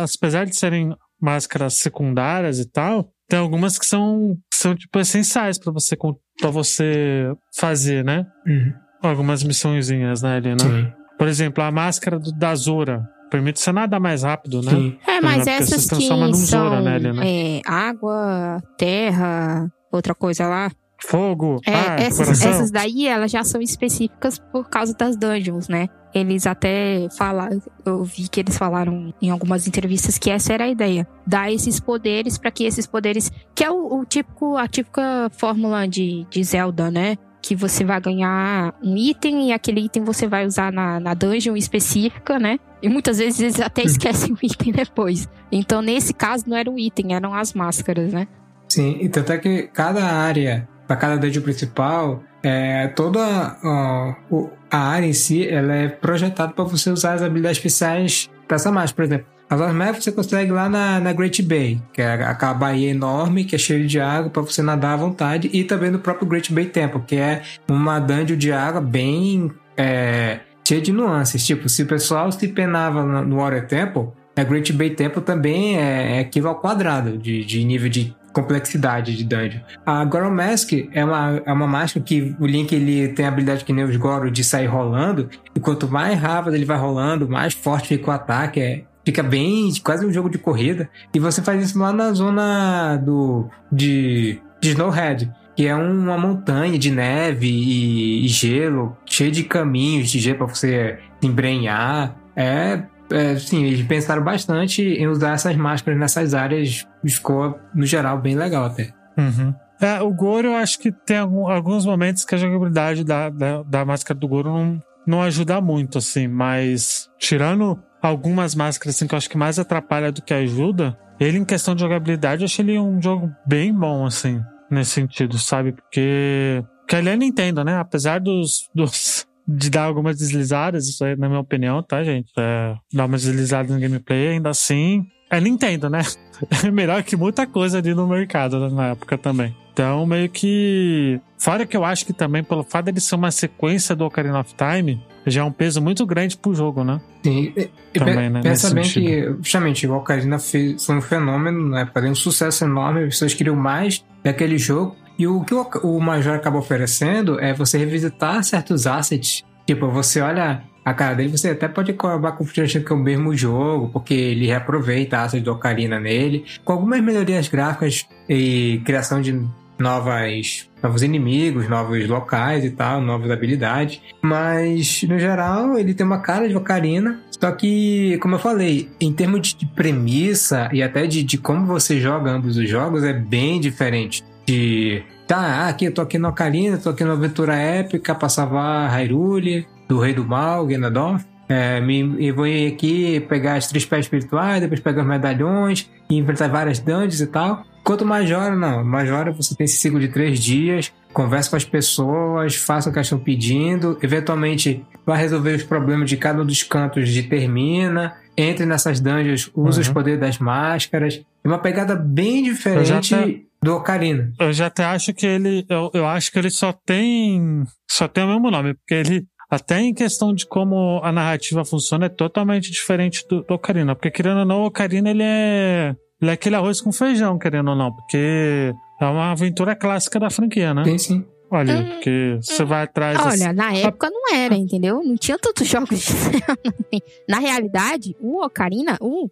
apesar de serem máscaras secundárias e tal, tem algumas que são, são tipo, essenciais para você, pra você fazer, né? Uhum. Algumas missõezinhas, né, ali, né? Sim. Por exemplo, a máscara do, da Zora. Permite você nadar mais rápido, né? Sim. É, mas Porque essas que são Zora, né, ali, né? é, água, terra, outra coisa lá. Fogo, É, ar, essas, coração. essas daí, elas já são específicas por causa das dungeons, né? Eles até falaram, eu vi que eles falaram em algumas entrevistas que essa era a ideia. Dar esses poderes para que esses poderes. Que é o, o típico, a típica fórmula de, de Zelda, né? Que você vai ganhar um item e aquele item você vai usar na, na dungeon específica, né? E muitas vezes eles até esquecem o item depois. Então, nesse caso, não era um item, eram as máscaras, né? Sim, e tanto é que cada área, para cada dungeon principal, é, toda ó, o- a área em si, ela é projetada para você usar as habilidades especiais dessa máscara. Por exemplo, as Ormef você consegue lá na, na Great Bay, que é aquela baía enorme que é cheia de água para você nadar à vontade, e também no próprio Great Bay Temple, que é uma dungeon de água bem é, cheia de nuances. Tipo, se o pessoal se penava no Water Temple, a Great Bay Temple também é, é aquilo ao quadrado de, de nível de complexidade de dungeon. A Goro Mask é uma, é uma máscara que o Link ele tem a habilidade que nem os Goro de sair rolando, e quanto mais rápido ele vai rolando, mais forte fica o ataque. É, fica bem, quase um jogo de corrida. E você faz isso lá na zona do de, de Snowhead. Que é uma montanha de neve e, e gelo, cheio de caminhos de gelo para você embrenhar. É, é, sim, eles pensaram bastante em usar essas máscaras nessas áreas. Ficou, no geral, bem legal até. Uhum. É, o Goro, eu acho que tem alguns momentos que a jogabilidade da, da, da máscara do Goro não, não ajuda muito, assim, mas tirando algumas máscaras assim, que eu acho que mais atrapalha do que ajuda, ele, em questão de jogabilidade, eu achei ele um jogo bem bom, assim, nesse sentido, sabe? Porque. Porque ele é Nintendo, né? Apesar dos. dos de dar algumas deslizadas, isso aí, na minha opinião, tá, gente? É, dar umas deslizadas no gameplay, ainda assim. É Nintendo, né? *laughs* É melhor que muita coisa ali no mercado né, na época também. Então, meio que. Fora que eu acho que também, pelo fato de ser uma sequência do Ocarina of Time, já é um peso muito grande pro jogo, né? Sim, e- e Também, pe- né, pensa bem sentido. que, justamente, o Ocarina fez, foi um fenômeno, época, deu um sucesso enorme, as pessoas queriam mais daquele jogo. E o que o, Major acaba oferecendo é você revisitar certos assets. Tipo, você olha a cara dele, você até pode acabar confundindo que é o mesmo jogo, porque ele reaproveita assets do Ocarina nele, com algumas melhorias gráficas e criação de novas novos inimigos, novos locais e tal, novas habilidades. Mas, no geral, ele tem uma cara de Ocarina. Só que, como eu falei, em termos de premissa e até de, de como você joga ambos os jogos, é bem diferente. De, tá, aqui eu tô aqui no Ocarina, tô aqui na Aventura Épica pra salvar Hyrule, do Rei do Mal, Ganondorf. É, me, eu vou aqui pegar as três pés espirituais, depois pegar os medalhões e enfrentar várias dungeons e tal. Enquanto Majora, não. Majora você tem esse ciclo de três dias, conversa com as pessoas, faça o que elas estão pedindo, eventualmente vai resolver os problemas de cada um dos cantos de termina, entre nessas dungeons, usa Uhum. os poderes das máscaras. É uma pegada bem diferente até- do Ocarina. Eu já até acho que ele. Eu, eu acho que ele só tem. Só tem o mesmo nome, porque ele. Até em questão de como a narrativa funciona, é totalmente diferente do, do Ocarina. Porque, querendo ou não, o Ocarina ele é. Ele é aquele arroz com feijão, querendo ou não. Porque é uma aventura clássica da franquia, né? Tem sim. Olha, Hum, porque você vai atrás. assim, Olha, na época não era, entendeu? Não tinha tantos jogos *laughs* de Zelda. assim. Na realidade, o Ocarina, o,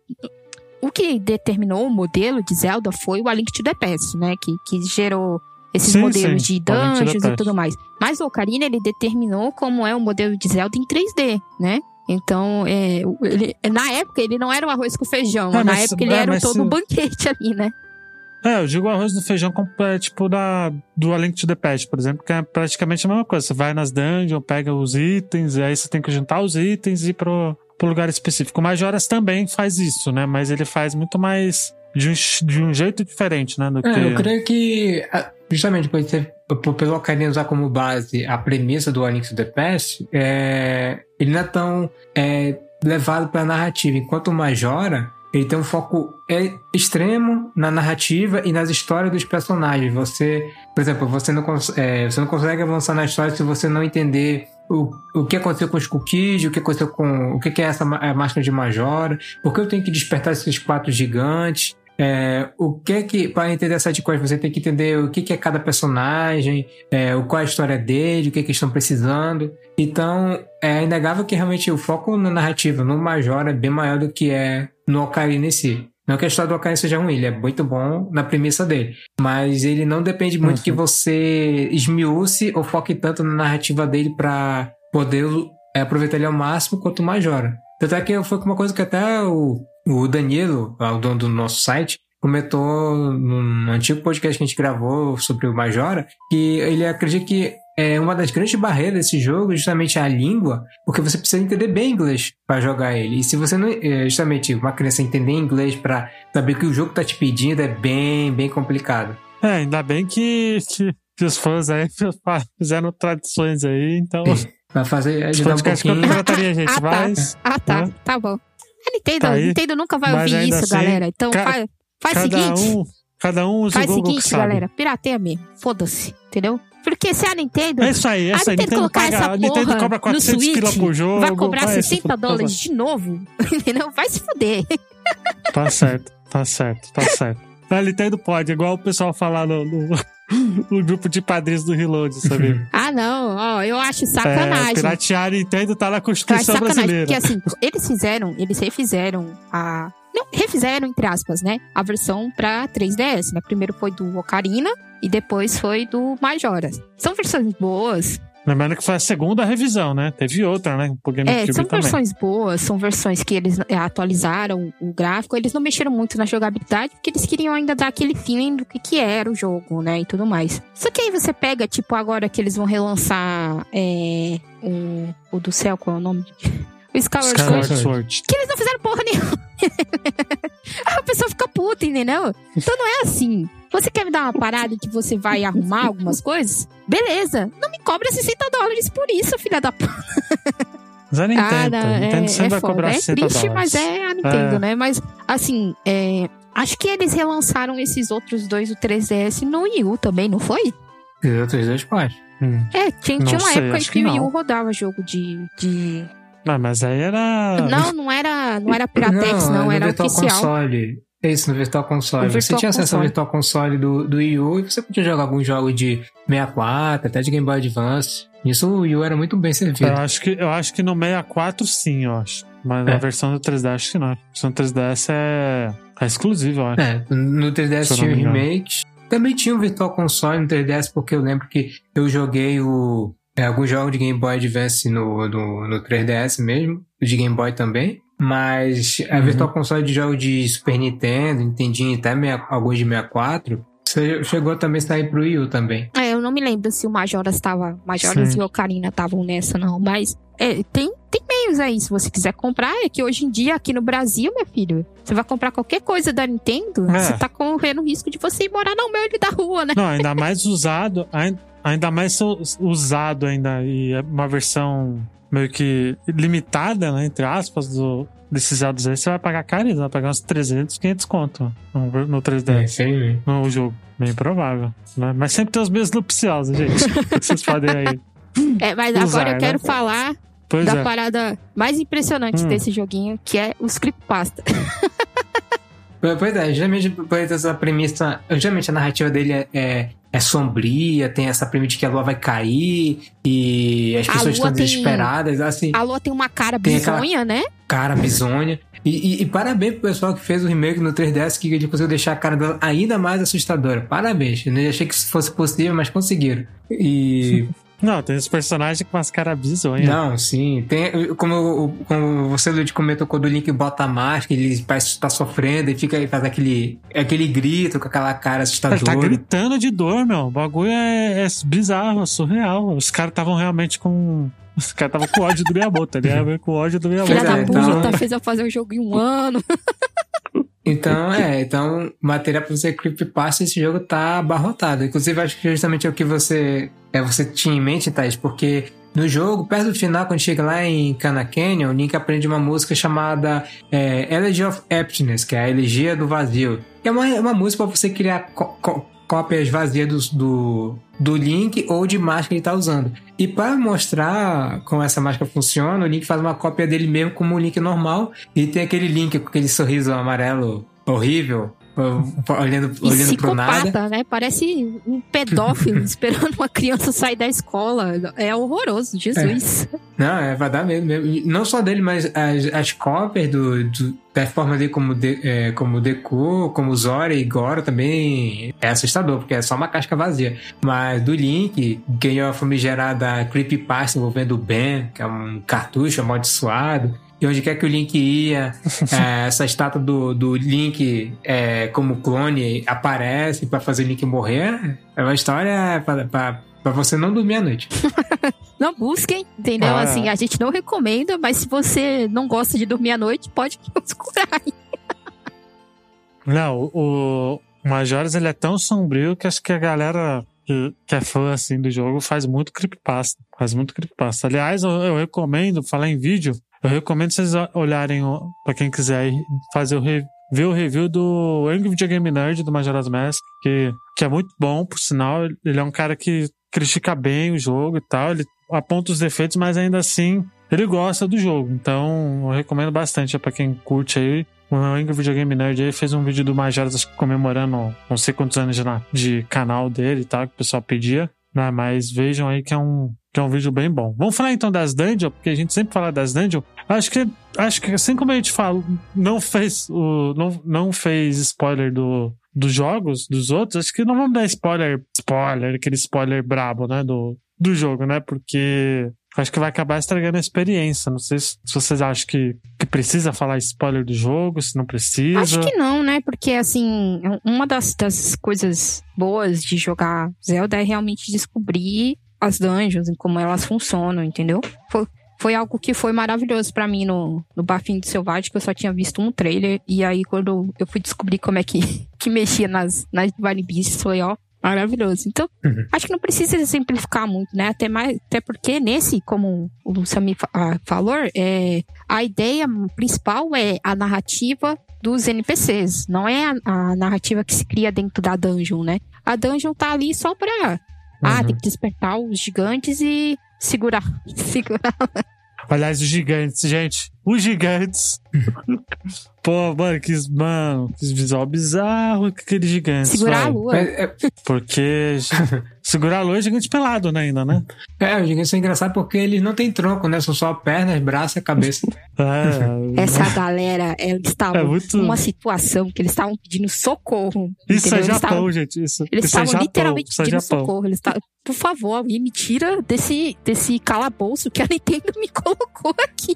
o que determinou o modelo de Zelda foi o A Link to the Past, né? Que, que gerou esses Sim, modelos sim, de dungeons e tudo mais. Mas o Ocarina, ele determinou como é o modelo de Zelda em 3D, né? Então, é, ele- na época, ele não era um arroz com feijão. É, na mas- época, ele é, era todo se- um banquete ali, né? É, eu digo arroz do feijão com, é, tipo da, do A Link to the Past, por exemplo, que é praticamente a mesma coisa. Você vai nas dungeons, pega os itens, e aí você tem que juntar os itens e ir pro, pro lugar específico. O Majoras também faz isso, né? Mas ele faz muito mais de um, de um jeito diferente, né? Do É, que... eu creio que, justamente por você, por- pelo Ocarina usar como base a premissa do A the Past, é, ele não é tão é, levado para narrativa, enquanto o Majora ele tem um foco é, extremo na narrativa e nas histórias dos personagens. Você, por exemplo, você não, é, você não consegue avançar na história se você não entender o, o que aconteceu com os cookies, o que aconteceu com o que, que é essa a máscara de Majora, por que eu tenho que despertar esses quatro gigantes. É, o que é que, para entender essa coisa, você tem que entender o que, que é cada personagem, é, o qual é a história dele, o que, que eles estão precisando. Então, é inegável que realmente o foco na narrativa no Major é bem maior do que é no Ocarina em si. Não que a história do Ocarina seja ruim, ele é muito bom na premissa dele. Mas ele não depende muito Uhum. que você esmiúce ou foque tanto na narrativa dele para poder é, aproveitar ele ao máximo quanto o Majora. Tanto é que foi uma coisa que até o, o Danilo, o dono do nosso site, comentou num antigo podcast que a gente gravou sobre o Majora, que ele acredita que é uma das grandes barreiras desse jogo é justamente a língua, porque você precisa entender bem inglês para jogar ele. E se você não, é, justamente, uma criança entender inglês para saber o que o jogo tá te pedindo é bem, bem complicado. É, ainda bem que, que, que os fãs aí *laughs* fizeram tradições aí, então. Vai fazer ajudar um pouquinho. contrataria a gente, Ah, tá. mas. Ah, tá. né? Tá bom. A Nintendo, Tá. Nintendo nunca vai Mas ouvir isso, assim, galera. Então faz, faz seguinte. um, cada um usa Faz o Google seguinte, galera. Pirateia mesmo. Foda-se. Entendeu? Porque se a Nintendo. É isso aí, é a isso aí. Nintendo Nintendo, colocar paga, essa a Nintendo porra cobra no 400 Switch, pila por jogo. vai cobrar vai, 60 dólares de novo. *laughs* Entendeu? Vai se fuder. Tá certo, tá certo, tá certo. A Nintendo pode, igual o pessoal falar no, no, *laughs* no grupo de padrinhos do Reload, sabe? *laughs* Ah, não. Ó, eu acho É, sacanagem. piratear a Nintendo tá na Eu acho Constituição brasileira. porque assim, *laughs* eles fizeram, eles refizeram a. Não, refizeram, entre aspas, né? A versão pra 3DS. Né? Primeiro foi do Ocarina e depois foi do Majoras. São versões boas. Lembrando que foi a segunda revisão, né? Teve outra, né? Pro É, GameCube são também. versões boas, são versões que eles é, atualizaram o gráfico. Eles não mexeram muito na jogabilidade, porque eles queriam ainda dar aquele feeling do que, que era o jogo, né? E tudo mais. Só que aí você pega, tipo, agora que eles vão relançar é, o, o do céu, qual é o nome? *laughs* O Skyward Sword. Skyward Sword. que eles não fizeram porra nenhuma. *laughs* a pessoa fica puta, entendeu? Então não é assim. Você quer me dar uma parada que você vai arrumar algumas coisas? Beleza. Não me cobra 60 dólares por isso, filha da puta. *laughs* Mas a Nintendo, Ah, não, Nintendo é, sempre é vai foda. cobrar É 60 triste, dólares. mas é a Nintendo, É. né? Mas, assim, é, acho que eles relançaram esses outros dois, o 3DS, no Wii U também, não foi? E outros dois pode. Hum. É, tinha, Não tinha uma sei, época em que, que o Wii U não. rodava jogo de... de... Ah, mas aí era. Não, não era, não era Piratex, não, no era Virtual oficial. Console. É isso, no Virtual Console. O você Virtual tinha acesso ao. Virtual Console do, do Wii U e você podia jogar alguns jogos de 64, até de Game Boy Advance. Isso o Wii U era muito bem servido. Eu acho, que, eu acho que no 64 sim, eu acho. Mas na É. versão do 3DS acho que não. A versão do 3DS é, é exclusiva, eu acho. É, no 3DS Se eu não tinha engano. remakes. Também tinha o Virtual Console no 3DS, porque eu lembro que eu joguei o, é, alguns jogos de Game Boy Advance no, no, no 3DS mesmo, de Game Boy também. Mas a Uhum. Virtual Console de jogos de Super Nintendo, Nintendinho e até meia- alguns de 64, che- chegou também a sair pro Wii U também. É, eu não me lembro se o Majoras estava. Majoras Sim. e Ocarina estavam nessa, não. Mas é, tem, tem meios aí, se você quiser comprar. É que hoje em dia, aqui no Brasil, meu filho, você vai comprar qualquer coisa da Nintendo, É. você tá correndo o risco de você ir morar no meio da rua, né? Não, ainda mais usado, ain- ainda mais usado ainda, e é uma versão meio que limitada, né, entre aspas, do, desses dados aí, você vai pagar caríssimo, vai pagar uns 300, 500 conto no, no 3DS, infelizmente. no jogo. Bem provável. Né? Mas sempre tem os mesmos nupciosos, gente. *laughs* Vocês podem aí. É, mas Usar, agora eu né? quero falar Pois da é. parada mais impressionante Hum. desse joguinho, que é os creepypasta. *laughs* Pois é, geralmente por essa premissa. Geralmente a narrativa dele é, é, é sombria, tem essa premissa de que a lua vai cair e as pessoas estão tem- desesperadas, assim, A Lua tem uma cara Tem bizonha, né? cara bizonha. E, e, e parabéns pro pessoal que fez o remake no 3DS, que ele conseguiu deixar a cara dela ainda mais assustadora. Parabéns. Eu não achei que isso fosse possível, mas conseguiram. E *laughs* Não, tem os personagens com as caras bizonhas. Não, sim. Tem, como, como você, Luiz, comentou quando o Link bota a máscara, ele parece estar sofrendo e fica e faz aquele, aquele grito com aquela cara assustadora. Ele tá gritando de dor, meu. O bagulho é, é bizarro, é surreal. Os caras estavam realmente com. Os caras estavam com ódio do Miyamoto, ele ia *laughs* com ódio do Miyamoto. Filha da é, puta, então- fez eu fazer um jogo em um ano. *laughs* Então, *laughs* é, então, material pra você creepypasta, esse jogo tá abarrotado. Inclusive, acho que justamente é o que você, é, você tinha em mente, Thaís, porque no jogo, perto do final, quando chega lá em Cana Canyon, o Link aprende uma música chamada é, Elegy of Emptiness, que é a elegia do vazio. Que é uma, uma música pra você criar cópias vazias do, do, do Link ou de máscara que ele tá usando. E para mostrar como essa máscara funciona, o Link faz uma cópia dele mesmo como um Link normal e tem aquele Link com aquele sorriso amarelo horrível, olhando, olhando pro nada. Né? Parece um pedófilo *laughs* esperando uma criança sair da escola. É horroroso, Jesus. Não, é, vai dar medo mesmo. Não só dele, mas as, as cópias do, do, da forma dele como, de, é, como Deku, como Zora e Goro também é assustador, porque é só uma casca vazia. Mas do Link, ganhou a famigerada Creepypasta envolvendo o Ben, que é um cartucho amaldiçoado. E onde quer que o Link ia, *laughs* é, essa estátua do, do Link é, como clone aparece pra fazer o Link morrer. É uma história pra você não dormir à noite. *laughs* Não busquem, entendeu? Ah. Assim, a gente não recomenda, mas se você não gosta de dormir à noite, pode *laughs* procurar. Não, o, o Majoras ele é tão sombrio que acho que a galera que, que é fã assim do jogo faz muito creepypasta. Faz muito creepypasta. Aliás, eu, eu recomendo, falar em vídeo, eu recomendo vocês olharem, pra quem quiser fazer o ver o review do Angry Video Game Nerd do Majora's Mask, que, que é muito bom, por sinal. Ele é um cara que critica bem o jogo e tal. Ele aponta os defeitos, mas ainda assim ele gosta do jogo. Então, eu recomendo bastante pra quem curte aí. O Angry Video Game Nerd aí fez um vídeo do Majoras comemorando não sei quantos anos de, de canal dele e tal, que o pessoal pedia. Né? Mas vejam aí que é um que é um vídeo bem bom. Vamos falar então das dungeons, porque a gente sempre fala das dungeons. Acho que acho que assim como a gente fala, não fez o não, não fez spoiler do dos jogos dos outros, acho que não vamos dar spoiler, spoiler, aquele spoiler brabo, né, do do jogo, né? Porque acho que vai acabar estragando a experiência. Não sei se, se vocês acham que, que precisa falar spoiler do jogo, se não precisa. Acho que não, né? Porque, assim, uma das, das coisas boas de jogar Zelda é realmente descobrir as dungeons e como elas funcionam, entendeu? Foi, foi algo que foi maravilhoso pra mim no, no Bafinho do Selvagem, que eu só tinha visto um trailer. E aí, quando eu fui descobrir como é que, *laughs* que mexia nas, nas Divine Beasts, foi, ó, maravilhoso. Então, Uhum. acho que não precisa simplificar muito, né? Até, mais, até porque nesse, como o Samir fa- ah, falou, é, a ideia principal é a narrativa dos NPCs, não é a, a narrativa que se cria dentro da dungeon, né? A dungeon tá ali só pra. Ah, Uhum. tem que despertar os gigantes e segurar. *laughs* segurar. Aliás, os gigantes, gente. Os gigantes. *laughs* Pô, mano, que, mano, que visual bizarro com aqueles gigantes. segurar a vai. lua. Mas, é, Porque *laughs* segurar a lua é gigante pelado, né, ainda, né? é, os gigantes são engraçados porque eles não têm tronco, né? São só pernas, braços e cabeça. É, Essa galera, eles estavam É muito- numa situação que eles estavam pedindo socorro. Isso entendeu? é Eles Japão, estavam- gente. Isso, Eles isso é estavam Japão. literalmente isso é pedindo Japão. socorro. Eles estavam, por favor, alguém me tira desse, desse calabouço que a Nintendo me *laughs* colocou aqui.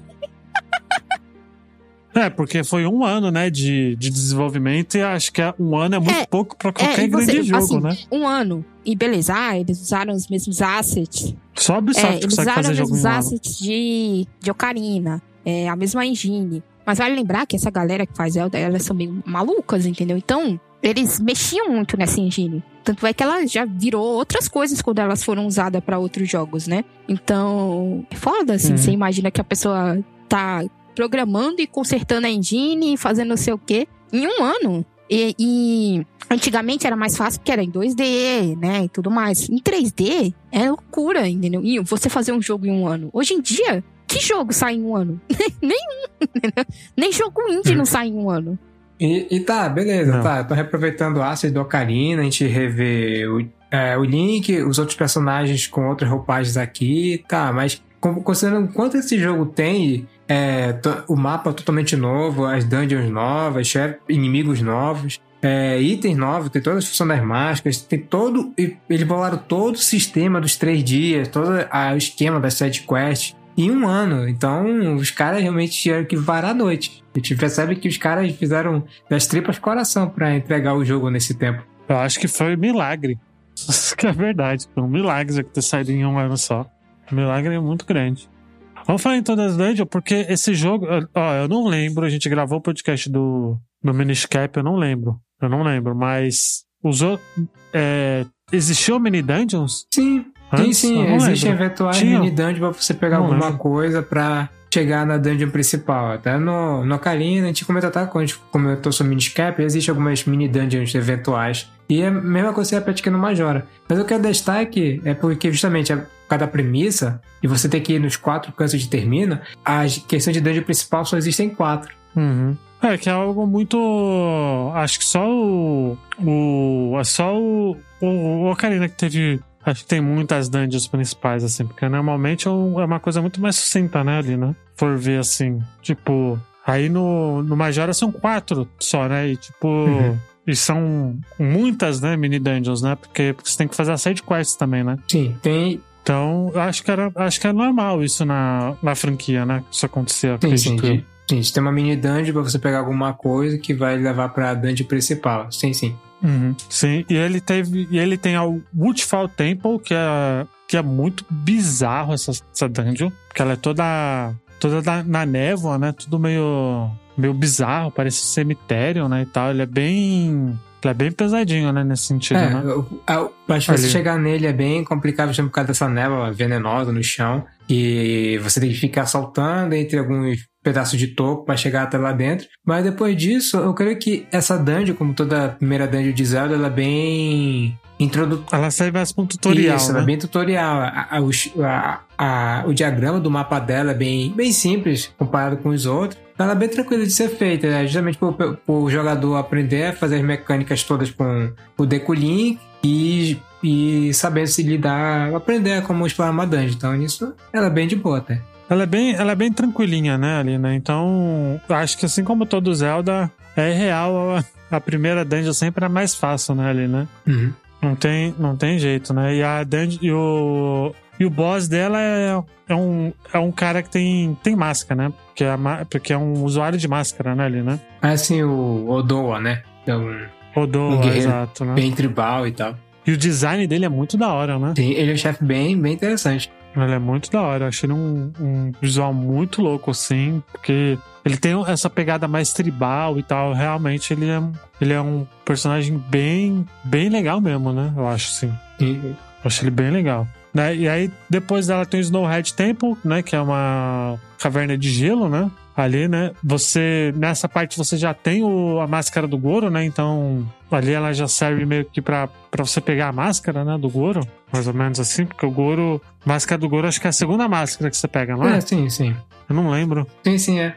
É, porque foi um ano, né, de, de desenvolvimento e acho que é- um ano é muito É, pouco pra qualquer É, você- grande jogo, assim, né? Um ano. E beleza, ah, eles usaram os mesmos assets. Só a É, eles usaram fazer os mesmos assets de, de Ocarina. É, a mesma engine. Mas vale lembrar que essa galera que faz Zelda, elas são meio malucas, entendeu? Então, eles mexiam muito nessa engine. Tanto é que ela já virou outras coisas quando elas foram usadas pra outros jogos, né? Então, é foda, assim. Uhum. Você imagina que a pessoa tá programando e consertando a engine, fazendo não sei o quê, em um ano. E, e antigamente era mais fácil porque era em 2D, né? E tudo mais. Em 3D é loucura, entendeu? E você fazer um jogo em um ano. Hoje em dia, que jogo sai em um ano? *laughs* Nenhum, entendeu? Nem jogo indie não sai em um ano. E, e tá, beleza, Não. tá. Tô reaproveitando o Acid do Ocarina, a gente revê o, é, o Link, os outros personagens com outras roupagens aqui, tá, mas considerando quanto esse jogo tem, é, o mapa totalmente novo, as dungeons novas, inimigos novos, é, itens novos, tem todas as funções das máscaras, tem todo. Eles bolaram todo o sistema dos três dias, todo a- o esquema das side quests em um ano. Então, os caras realmente tiveram que varar a noite. A gente percebe que os caras fizeram das tripas coração pra entregar o jogo nesse tempo. Eu acho que foi milagre. *laughs* Isso que é verdade. Foi um milagre já que ter saído em um ano só. Um milagre muito grande. Vamos falar então das dungeons, porque esse jogo. Ó, eu não lembro, a gente gravou o podcast do, do Miniscap, eu não lembro. Eu não lembro, mas. Usou. É, existiu Mini Dungeons? Sim, sim, Antes? sim. Não Existem eventuais Tinha? mini dungeons pra você pegar Não alguma lembro. coisa pra chegar na dungeon principal. Até no, no Ocarina, a gente comentou, tá? Quando a gente comentou sobre Miniscap, existem algumas mini dungeons eventuais. E é a mesma coisa que você aqui no Majora. Mas eu destaque é porque justamente a cada premissa, e você tem que ir nos quatro cantos de termina, a questão de dungeon principal só existem quatro. Uhum. É, que é algo muito. Acho que só o. o é só o, o, Ocarina que teve. Acho que tem muitas dungeons principais, assim, porque normalmente é é uma coisa muito mais sucinta, né, ali, né? For ver assim. Tipo. Aí no, no Majora são quatro só, né? E tipo. Uhum. E são muitas, né, mini dungeons, né? Porque, porque você tem que fazer a side quests também, né? Sim, tem. Então, acho que era, acho que é normal isso na, na franquia, né? Isso acontecer, Sim, sim, acredito eu. sim. Sim, tem uma mini dungeon pra você pegar alguma coisa que vai levar pra dungeon principal. Sim, sim. Uhum, sim, e ele teve. E ele tem a Woodfall Temple, que é, que é muito bizarro essa, essa dungeon. Porque ela é toda. toda da- na névoa, né? Tudo meio. Meio bizarro, parece um cemitério, né? E tal. Ele é bem. Ele é bem pesadinho, né? Nesse sentido, É, né? a- mas pra você chegar nele é bem complicado por causa dessa névoa venenosa no chão. E você tem que ficar saltando entre alguns pedaços de topo para chegar até lá dentro. Mas depois disso, eu creio que essa dungeon, como toda primeira dungeon de Zelda, ela é bem introdutória. Ela serve mais pra um tutorial, Isso, ela né? é bem tutorial. A- a- o, a- a- o diagrama do mapa dela é bem, bem simples comparado com os outros. Ela é bem tranquila de ser feita, né? justamente para o jogador aprender a fazer as mecânicas todas com o Deku-Link e, e saber se lidar, aprender a como explorar uma dungeon. Então, isso ela é bem de boa até. Ela é bem, ela é bem tranquilinha, né, ali, né? Então, acho que assim como todo Zelda, é real, a, a primeira dungeon sempre é mais fácil, né, ali, né? Uhum. Não tem, não tem jeito, né? E a dungeon, e o, e o boss dela é, é, um, é um cara que tem, tem máscara, né? Porque é, porque é um usuário de máscara, né, ali, né? Mas assim, o Odoa, né? É um Rodou, Um exato, né? bem tribal e tal. E o design dele é muito da hora, né? Sim, ele é um chefe bem, bem interessante. Ele é muito da hora. Eu achei ele um, um visual muito louco, assim, porque ele tem essa pegada mais tribal e tal. Realmente, ele é, ele é um personagem bem, bem legal mesmo, né? Eu acho, assim. Eu acho ele bem legal. Né? E aí, depois dela tem o Snowhead Temple, né? Que é uma caverna de gelo, né? Ali, né? Você, nessa parte, você já tem o, a máscara do Goro, né? Então, ali ela já serve meio que pra, pra você pegar a máscara, né? Do Goro. Mais ou menos assim, porque o Goro... Máscara do Goro, acho que é a segunda máscara que você pega, não é? É, sim, sim. Eu não lembro, Sim, sim, é.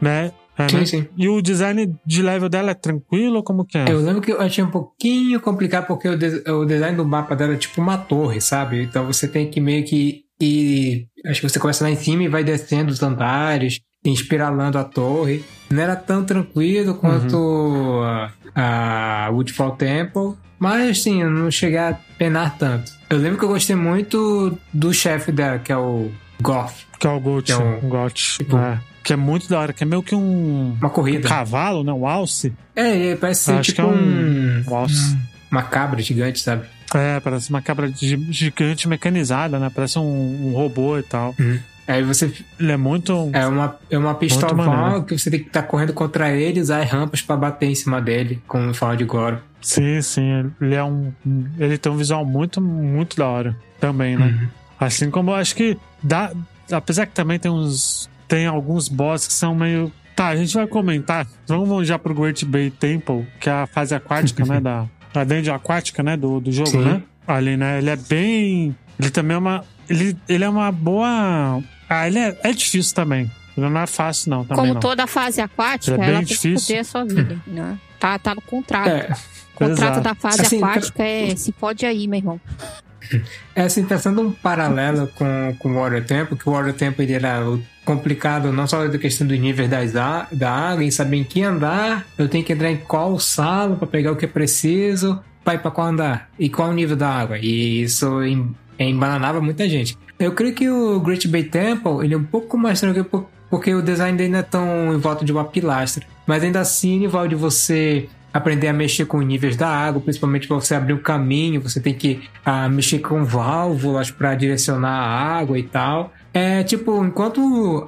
né? É, Sim, né? sim. E o design de level dela é tranquilo? Como que é? Eu lembro que eu achei um pouquinho complicado porque o, de- o design do mapa dela é tipo uma torre, sabe? Então você tem que meio que ir. Acho que você começa lá em cima e vai descendo os andares, espiralando a torre. Não era tão tranquilo quanto a, a Woodfall Temple, mas sim, eu não cheguei a penar tanto. Eu lembro que eu gostei muito do chefe dela, que é o Goth. Que é o Gold. Que é um- um Gold. tipo- é. Que é muito da hora, que é meio que um... Uma um corrida. cavalo, né? Um alce. É, ele parece ser Acho tipo que é um- um, um alce. uma cabra gigante, sabe? É, parece uma cabra gi- gigante mecanizada, né? Parece um, um robô e tal. Aí você Ele é muito. É uma, é uma pistola que você tem que estar correndo contra ele e usar rampas pra bater em cima dele, como fala de Goro. Sim, sim. Ele é um. Ele tem um visual muito, muito da hora também, né? Uhum. Assim como eu acho que dá. Apesar que também tem uns. Tem alguns bosses que são meio. Tá, a gente vai comentar. Vamos já pro Great Bay Temple, que é a fase aquática, né? *laughs* Da, a dungeon aquática, né? Do, do jogo, Sim. né? Ali, né? Ele é bem. Ele também é uma. Ele, ele é uma boa. Ah, ele é, é difícil também. Ele não é fácil, não. Também Como não. toda fase aquática, É bem ela tem que difícil. a sua vida, *laughs* né? Tá, tá no contrato. É, O contrato Exato. da fase Assim, aquática é se pode aí, meu irmão. É assim, pensando um paralelo com, com o Warrior Tempo, que o Warrior Tempo ele era complicado não só da questão dos níveis das, da água, em saber em que andar, eu tenho que entrar em qual sala para pegar o que é preciso, para ir para qual andar, e qual o nível da água. E isso embananava muita gente. Eu creio que o Great Bay Temple ele é um pouco mais tranquilo porque o design dele não é tão em volta de uma pilastra. Mas ainda assim, envolve você aprender a mexer com níveis da água, principalmente para você abrir o caminho, você tem que ah, mexer com válvulas para direcionar a água e tal. É tipo, enquanto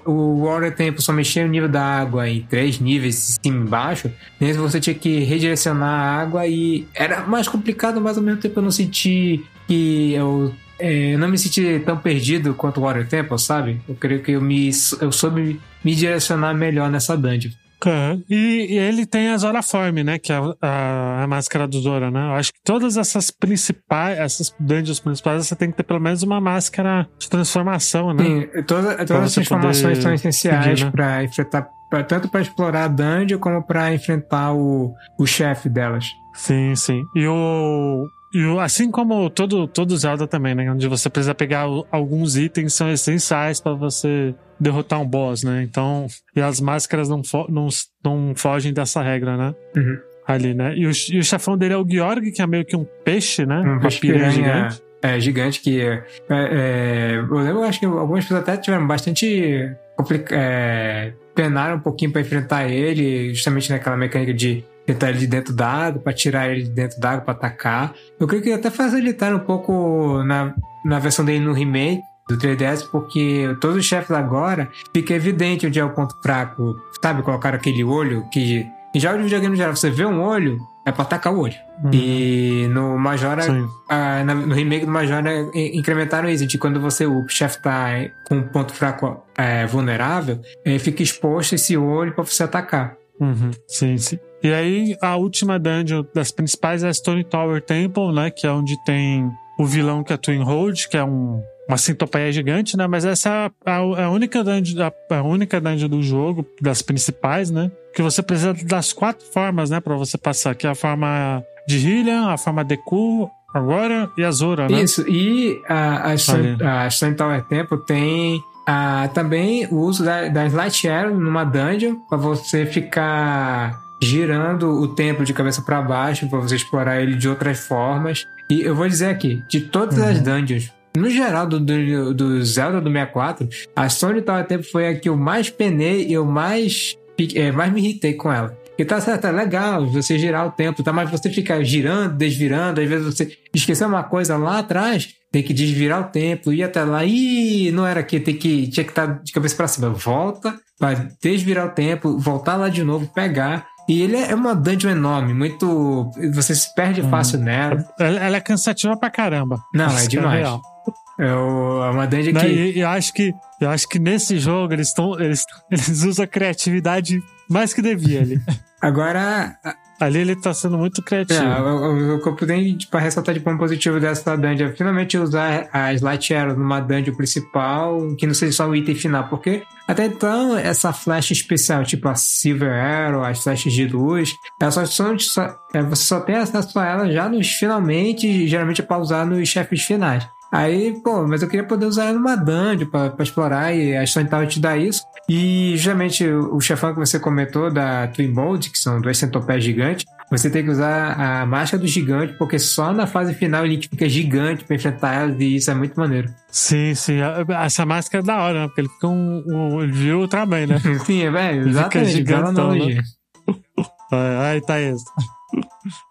o Water Tempo só mexia o nível da água em três níveis, cima e embaixo, nesse você tinha que redirecionar a água e era mais complicado, mas ao mesmo tempo eu não senti que eu é, eu não me senti tão perdido quanto o Water Temple, sabe? Eu creio que eu, me, eu soube me direcionar melhor nessa dungeon. Uhum. E, e, ele tem a Zora Form, né? Que é a, a, a, máscara do Zora, né? Eu acho que todas essas principais, essas dungeons principais, você tem que ter pelo menos uma máscara de transformação, né? Sim, toda, todas as transformações são essenciais né? para enfrentar, pra, tanto para explorar a dungeon como para enfrentar o, o chefe delas. Sim, sim. E o, e assim como todo, todo Zelda também, né? Onde você precisa pegar alguns itens são essenciais para você derrotar um boss, né? Então, e as máscaras não, não, não fogem dessa regra, né? Uhum. Ali, né? E o, e o chefão dele é o Georg, que é meio que um peixe, né? Um Uma piranha gigante. É, gigante que. É, é, eu lembro, acho que algumas pessoas até tiveram bastante. É, penaram um pouquinho para enfrentar ele, justamente naquela mecânica de tentar ele de dentro da água, para tirar ele de dentro da água, para atacar. Eu creio que até facilitaram um pouco na, na versão dele no remake do 3DS, porque todos os chefes agora fica evidente onde é o ponto fraco. Sabe, colocar aquele olho que. Em jogos de videogame geral, você vê um olho, é pra atacar o olho. Uhum. E no Majora, ah, no remake do Majora, incrementaram isso, de quando você, o chefe tá com um ponto fraco é, vulnerável, ele fica exposto esse olho para você atacar. Uhum. Sim, sim. E aí, a última dungeon das principais é a Stone Tower Temple, né? Que é onde tem o vilão que é Twin Hold, que é um, uma centopeia gigante, né? Mas essa é a, a, a única dungeon, a, a, única dungeon do jogo, das principais, né? Que você precisa das quatro formas, né? Pra você passar, que é a forma de Hylian, a forma Deku, agora e a Zora, né? Isso, e a, a, Stone, a Stone Tower Temple tem ah, também o uso da, da Light Arrow numa dungeon para você ficar girando o templo de cabeça para baixo para você explorar ele de outras formas. E eu vou dizer aqui, de todas uhum. as dungeons, no geral do, do, do, Zelda do 64, a Sony Tower Temple foi a que eu mais penei e eu mais, é, mais me irritei com ela. E tá certo, é legal você girar o tempo, tá? Mas você ficar girando, desvirando, às vezes você esqueceu uma coisa lá atrás, tem que desvirar o tempo, ir até lá, e não era aqui, tem que, tinha que estar tá de cabeça para cima. Volta, vai desvirar o tempo, voltar lá de novo, pegar. E ele é uma dungeon enorme, muito. Você se perde hum. fácil nela. Ela, é cansativa pra caramba. Não, é, é demais. É, é uma dungeon que. E, eu acho que eu acho que nesse jogo eles estão. Eles, *laughs* eles usam a criatividade mais que devia ali. Agora. Ali ele tá sendo muito criativo. É, o, que eu puder tipo, ressaltar de ponto positivo dessa dungeon é finalmente usar a Slight Arrow numa dungeon principal, que não seja só o item final, porque até então essa flecha especial, tipo a Silver Arrow, as flechas de luz, elas só são, só, é, você só tem acesso a elas já nos finalmente, geralmente é pra usar nos chefes finais. Aí, pô, mas eu queria poder usar ela numa dungeon pra, pra explorar e a Stone Tower te dá isso. E justamente o chefão que você comentou da Twin Bolt, que são dois centopés gigantes, você tem que usar a máscara do gigante, porque só na fase final ele fica gigante pra enfrentar elas e isso é muito maneiro. Sim, sim. Essa máscara é da hora, né? Porque ele fica um. um ele vira Ultraman, né? *laughs* sim, é, velho. Exatamente. Fica gigantão, né? Aí tá isso.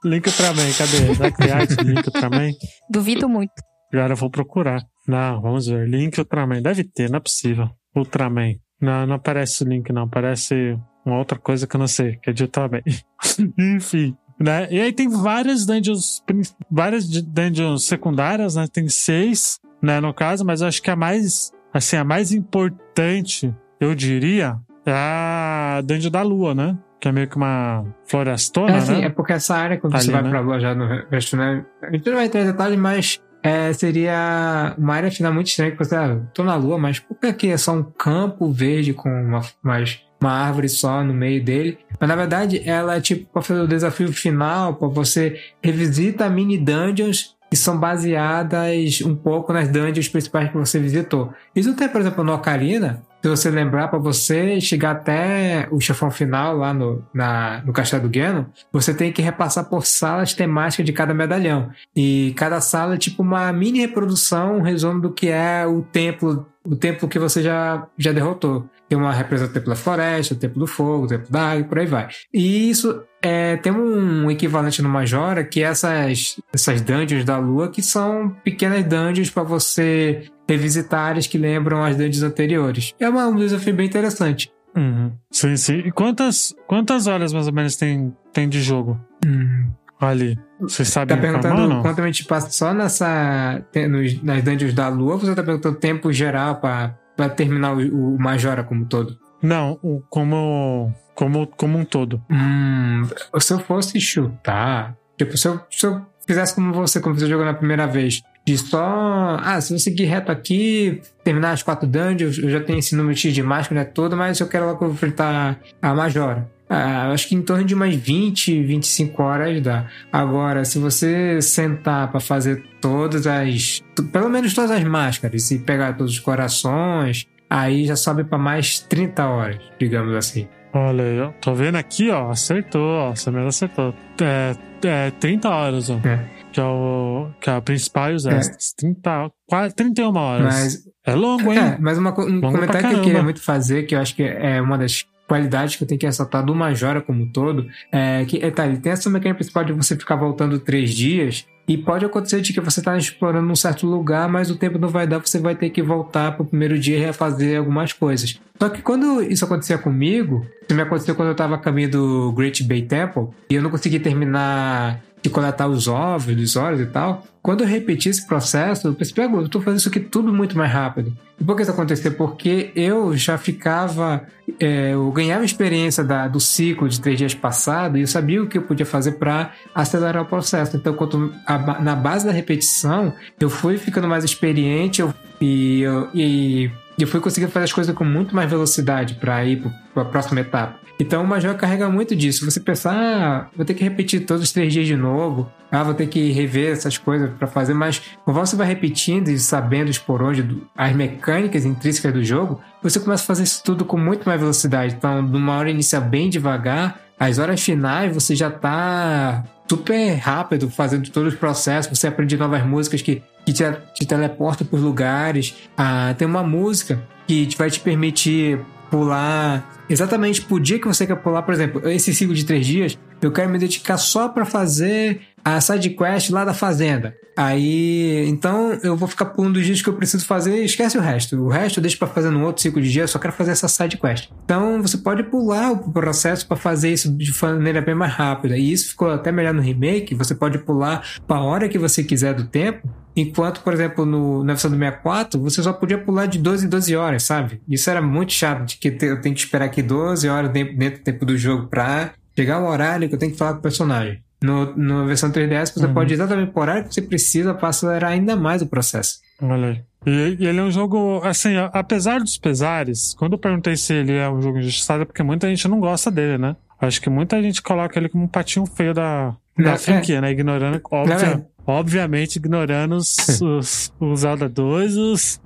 Link Ultraman, cadê? Será que tem arte Link Ultraman? Duvido muito. Agora eu vou procurar. Não, vamos ver. Link Ultraman. Deve ter, não é possível. Ultraman. Não, não aparece o link, não. Aparece uma outra coisa que eu não sei, que é de Ultraman. *laughs* Enfim. Né? E aí tem várias dungeons, várias dungeons secundárias, né? Tem seis, né, no caso, mas eu acho que a mais, assim, a mais importante, eu diria, é a dungeon da lua, né? Que é meio que uma florestona, é, assim, né? É porque essa área, quando Ali, você vai né? pra lua já no resto, né? A gente não vai ter detalhes, mas é, seria uma área final muito estranha, que você, ah, tô na lua, mas por que aqui é só um campo verde com uma, mais, uma árvore só no meio dele? Mas na verdade ela é tipo para fazer o desafio final, para você revisita mini dungeons que são baseadas um pouco nas dungeons principais que você visitou. Isso tem, por exemplo, no Ocarina, se você lembrar, para você chegar até o chefão final lá no, na, no Castelo do Ganon, você tem que repassar por salas temáticas de cada medalhão. E cada sala é tipo uma mini reprodução, um resumo do que é o templo, o templo que você já, já derrotou. Tem uma representação do templo da floresta, o templo do fogo, o templo da água e por aí vai. E isso é, tem um equivalente no Majora que é essas, essas dungeons da lua, que são pequenas dungeons para você revisitar áreas que lembram as dungeons anteriores. É uma, um desafio bem interessante. Uhum. Sim, sim. E quantas, quantas horas mais ou menos tem, tem de jogo? Hum. Ali. Você sabe Tá perguntando não? quanto a gente passa só nessa. nos- nas dungeons da lua ou você tá perguntando tempo geral para terminar o, o Majora como todo? Não, o- como, como, como um todo. Hum, se eu fosse chutar, tipo, se eu, se eu fizesse como você, como você jogou na primeira vez, de só. Ah, se eu seguir reto aqui, terminar as quatro dungeons, eu já tenho esse número X de máscara, né, todo, mas eu quero logo enfrentar a Majora. Ah, acho que em torno de umas 20, 25 horas dá. Agora, se você sentar pra fazer todas as. Pelo menos todas as máscaras e pegar todos os corações, aí já sobe pra mais 30 horas, digamos assim. Olha aí, ó. Tô vendo aqui, ó. Acertou, ó. Você mesmo acertou. É, é 30 horas, ó. É. Que é o, que é a principal e os É. extras. 30, quase 31 horas. Mas É longo, hein? É, mas uma um Longo comentário que eu queria muito fazer, que eu acho que é uma das qualidades que eu tenho que ressaltar do Majora como um todo, é que é, tá, ele tem essa mecânica principal de você ficar voltando três dias, e pode acontecer de que você tá explorando um certo lugar, mas o tempo não vai dar, você vai ter que voltar pro primeiro dia e refazer algumas coisas. Só que quando isso acontecia comigo, isso me aconteceu quando eu tava a caminho do Great Bay Temple, e eu não consegui terminar de coletar os ovos, os olhos e tal. Quando eu repeti esse processo, eu percebi, "Ah, eu tô fazendo isso aqui tudo muito mais rápido. E por que isso aconteceu? Porque eu já ficava. é, eu ganhava experiência da- do ciclo de três dias passado e eu sabia o que eu podia fazer para acelerar o processo. Então, quanto a na base da repetição, eu fui ficando mais experiente eu, e, eu, e eu fui conseguindo fazer as coisas com muito mais velocidade para ir para a próxima etapa. Então, o Major carrega muito disso. Você pensar, ah, vou ter que repetir todos os três dias de novo, ah, vou ter que rever essas coisas para fazer, mas conforme você vai repetindo e sabendo expor onde as mecânicas intrínsecas do jogo, você começa a fazer isso tudo com muito mais velocidade. Então, de uma hora inicial bem devagar, as horas finais você já tá super rápido fazendo todos os processos, você aprende novas músicas que, que te, te teleportam por lugares. Ah, tem uma música que vai te permitir pular exatamente pro dia que você quer pular, por exemplo, esse ciclo de três dias, eu quero me dedicar só para fazer a side quest lá da fazenda. Aí, então eu vou ficar pulando os dias que eu preciso fazer e esquece o resto. O resto eu deixo para fazer num outro ciclo de dias, eu só quero fazer essa side quest. Então você pode pular o processo para fazer isso de maneira bem mais rápida. E isso ficou até melhor no remake, você pode pular para a hora que você quiser do tempo. Enquanto, por exemplo, no, na versão do 64, você só podia pular de 12 em 12 horas, sabe? Isso era muito chato, de que eu tenho que esperar aqui 12 horas dentro, dentro do tempo do jogo pra chegar o horário que eu tenho que falar com o personagem. No, na versão 3DS, você Uhum. pode ir exatamente por horário que você precisa para acelerar ainda mais o processo. Olha aí. E, e ele é um jogo, assim, apesar dos pesares, quando eu perguntei se ele é um jogo injustiçado, é porque muita gente não gosta dele, né? Acho que muita gente coloca ele como um patinho feio da, Não, da é. franquia, né? Ignorando, é. Obviamente, ignorando os, *laughs* os, os Zelda 2 e os,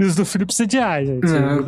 os do Philips CDI, gente. Não,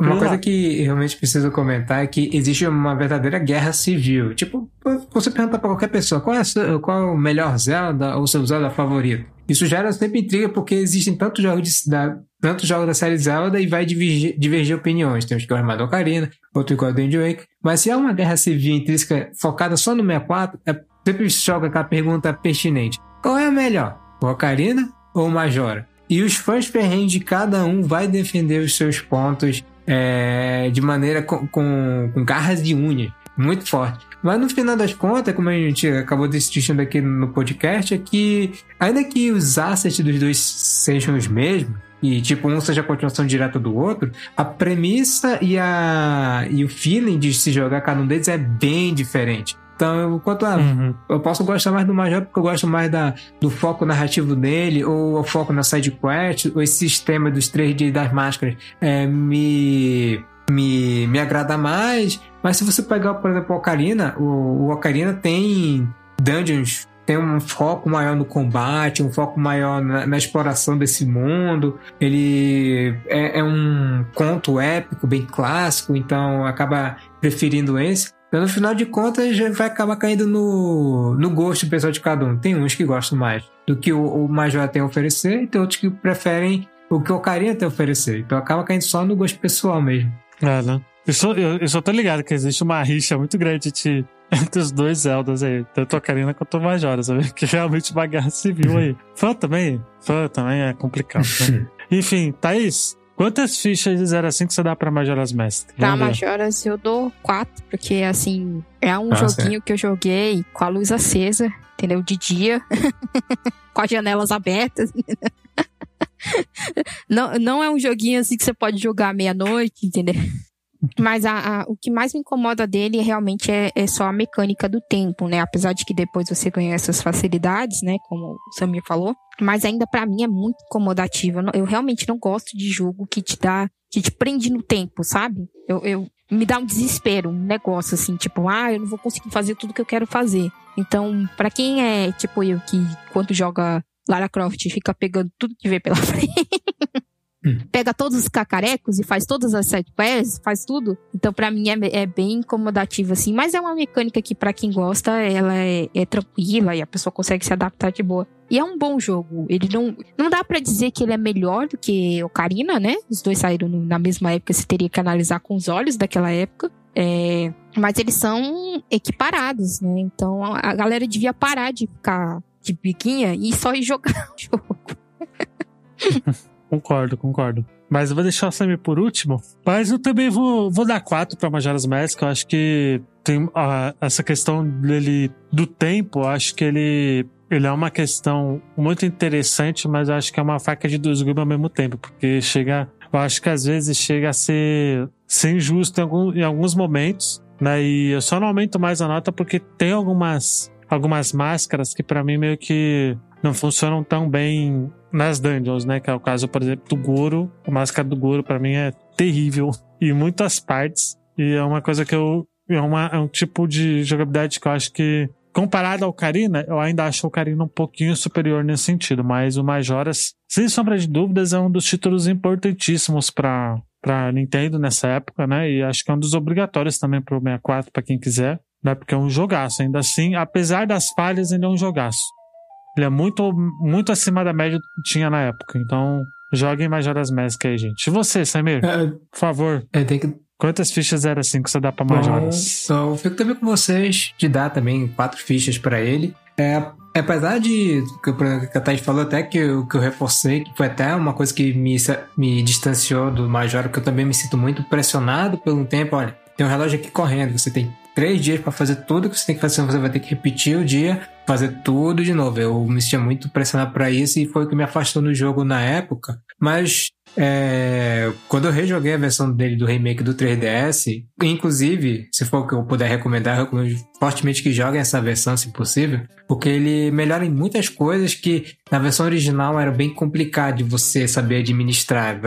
Uma lá. coisa que realmente preciso comentar é que existe uma verdadeira guerra civil. Tipo, você pergunta pra qualquer pessoa qual é, sua- qual é o melhor Zelda ou seu Zelda favorito. Isso gera sempre intriga porque existem tantos jogos, de, da, tantos jogos da série Zelda e vai divergir, divergir opiniões. Tem uns que gostam mais do Ocarina, outros que Wind Waker. Mas se há uma guerra civil intrínseca focada só no 64, é, sempre joga aquela pergunta pertinente. Qual é a melhor? O Ocarina ou o Majora? E os fãs ferrenhos de cada um vai defender os seus pontos é, de maneira com, com, com garras de unha, muito forte. Mas no final das contas, como a gente acabou discutindo aqui no podcast, é que ainda que os assets dos dois sejam os mesmos, e tipo, um seja a continuação direta do outro, a premissa e, a, e o feeling de se jogar cada um deles é bem diferente. Então, eu- quanto a Uhum. eu posso gostar mais do Major porque eu gosto mais da, do foco narrativo dele, ou o foco na side quest, ou esse sistema dos 3D das máscaras é, me, me, me agrada mais. Mas se você pegar, por exemplo, o Ocarina, o, o Ocarina tem dungeons tem um foco maior no combate, um foco maior na, na exploração desse mundo. Ele é, é, um conto épico, bem clássico, então acaba preferindo esse. No final de contas, já vai acabar caindo no, no gosto pessoal de cada um. Tem uns que gostam mais do que o, o Major tem a oferecer, e tem outros que preferem o que o Ocarina tem a oferecer. Então acaba caindo só no gosto pessoal mesmo. É, né? Eu só, eu, eu só tô ligado que existe uma rixa muito grande entre, entre os dois Zeldas aí, tanto a Ocarina quanto o Majora, sabe? *laughs* Que realmente uma guerra civil aí. Fã também? Fã também é complicado, né? *laughs* Enfim, Thaís, Quantas fichas de 0 a 5 você dá pra Majora's Mask? Pra Majora's eu dou 4, porque assim, é um ah, joguinho certo. que eu joguei com a luz acesa, entendeu? De dia, *laughs* com as janelas abertas. *laughs* não, não é um joguinho assim que você pode jogar meia-noite, entendeu? Mas a, a, o que mais me incomoda dele realmente é, é, só a mecânica do tempo, né? Apesar de que depois você ganha essas facilidades, né? Como o Samir falou. Mas ainda para mim é muito incomodativo. Eu, eu, realmente não gosto de jogo que te dá, que te prende no tempo, sabe? Eu, eu me dá um desespero, um negócio assim, tipo, ah, eu não vou conseguir fazer tudo que eu quero fazer. Então, para quem é tipo eu que quando joga Lara Croft fica pegando tudo que vê pela *laughs* frente Hum. Pega todos os cacarecos e faz todas as sete quests, faz tudo. Então, para mim, é, é, bem incomodativo, assim. Mas é uma mecânica que, para quem gosta, ela é, é, tranquila e a pessoa consegue se adaptar de boa. E é um bom jogo. Ele não. Não dá para dizer que ele é melhor do que Ocarina, né? Os dois saíram na mesma época, você teria que analisar com os olhos daquela época. É, mas eles são equiparados, né? Então a galera devia parar de ficar de biquinha e só ir jogar *laughs* o jogo. *laughs* Concordo, concordo. Mas eu vou deixar o Samir por último. Mas eu também vou, vou dar quatro para Majora's Mask. Eu acho que tem uh, essa questão dele do tempo. Eu acho que ele ele é uma questão muito interessante, mas eu acho que é uma faca de dois gumes ao mesmo tempo, porque chega, eu acho que às vezes chega a ser, ser injusto em, algum, em alguns momentos, né? E eu só não aumento mais a nota porque tem algumas algumas máscaras que para mim meio que não funcionam tão bem nas dungeons, né? Que é o caso, por exemplo, do Goro. A máscara do Goro para mim é terrível em muitas partes. E é uma coisa que eu. É, uma, é um tipo de jogabilidade que eu acho que. Comparado ao Karina, eu ainda acho o Karina um pouquinho superior nesse sentido, mas o Majoras, sem sombra de dúvidas, é um dos títulos importantíssimos para para Nintendo nessa época, né? E acho que é um dos obrigatórios também para o 64 para quem quiser, né? Porque é um jogaço, ainda assim, apesar das falhas, ainda é um jogaço. Ele é muito, muito acima da média que tinha na época. Então, joguem Majora's Mask aí, gente. E você, Samir? É, por favor. É, tem que... Quantas fichas era assim que você dá pra Majora's? Bom, então, eu fico também com vocês de dar também quatro fichas para ele. É, apesar de que, que a Thaís falou até que eu, que eu reforcei, que foi até uma coisa que me, me distanciou do Major, que eu também me sinto muito pressionado pelo tempo. Olha, tem um relógio aqui correndo, você tem três dias para fazer tudo que você tem que fazer, você vai ter que repetir o dia, fazer tudo de novo. Eu me sentia muito pressionado para isso e foi o que me afastou do jogo na época. Mas é, quando eu rejoguei a versão dele do remake do 3DS, inclusive, se for o que eu puder recomendar, eu recomendo fortemente que joguem essa versão, se possível, porque ele melhora em muitas coisas que na versão original era bem complicado de você saber administrar.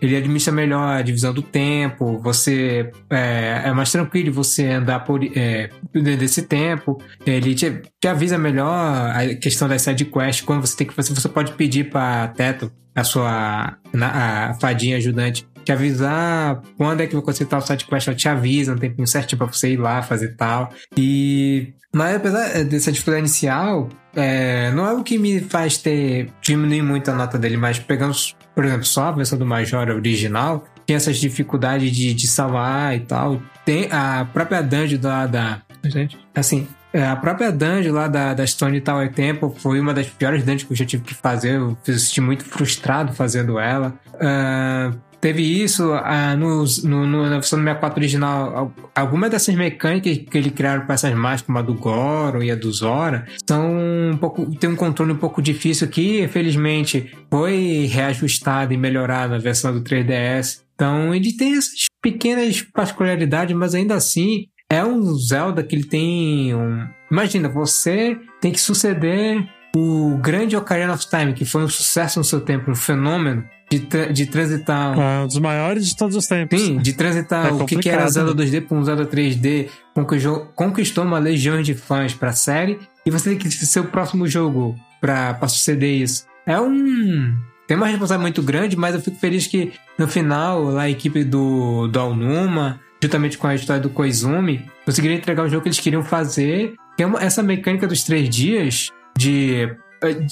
Ele administra melhor a divisão do tempo, você é, é mais tranquilo você andar por é, desse tempo, ele te, te avisa melhor a questão das side quests, quando você tem que fazer, você pode pedir para Teto a sua a fadinha ajudante te avisar quando é que você tá o site quest, ela te avisa um tempinho certinho pra você ir lá fazer tal. E. Mas apesar dessa dificuldade inicial, é, não é o que me faz ter diminuir muito a nota dele, mas pegando, por exemplo, só a versão do Major original, tem essas dificuldades de, de salvar e tal. Tem a própria dungeon da. da gente, assim, é, a própria dungeon lá da, da Stone Tower Temple foi uma das piores dungeons que eu já tive que fazer. Eu me senti muito frustrado fazendo ela. Uh, teve isso uh, no, no, no, na versão do 64 original. Algumas dessas mecânicas que ele criaram para essas mágicas, como a do Goron e a do Zora, são um pouco, tem um controle um pouco difícil que, infelizmente, foi reajustado e melhorado na versão do 3DS. Então, ele tem essas pequenas particularidades, mas ainda assim é um Zelda que ele tem um. Imagina, você tem que suceder o grande Ocarina of Time, que foi um sucesso no seu tempo, um fenômeno. De, tra de transitar. É um dos maiores de todos os tempos. Sim, de transitar É o que, que era Zelda né? 2D para um Zelda 3D, conquistou, uma legião de fãs pra série, e você tem que ser o próximo jogo pra suceder isso. É um. Tem uma responsabilidade muito grande, mas eu fico feliz que no final lá, a equipe do, do Alnuma, juntamente com a história do Koizumi, conseguiram entregar o jogo que eles queriam fazer, que é uma- essa mecânica dos três dias de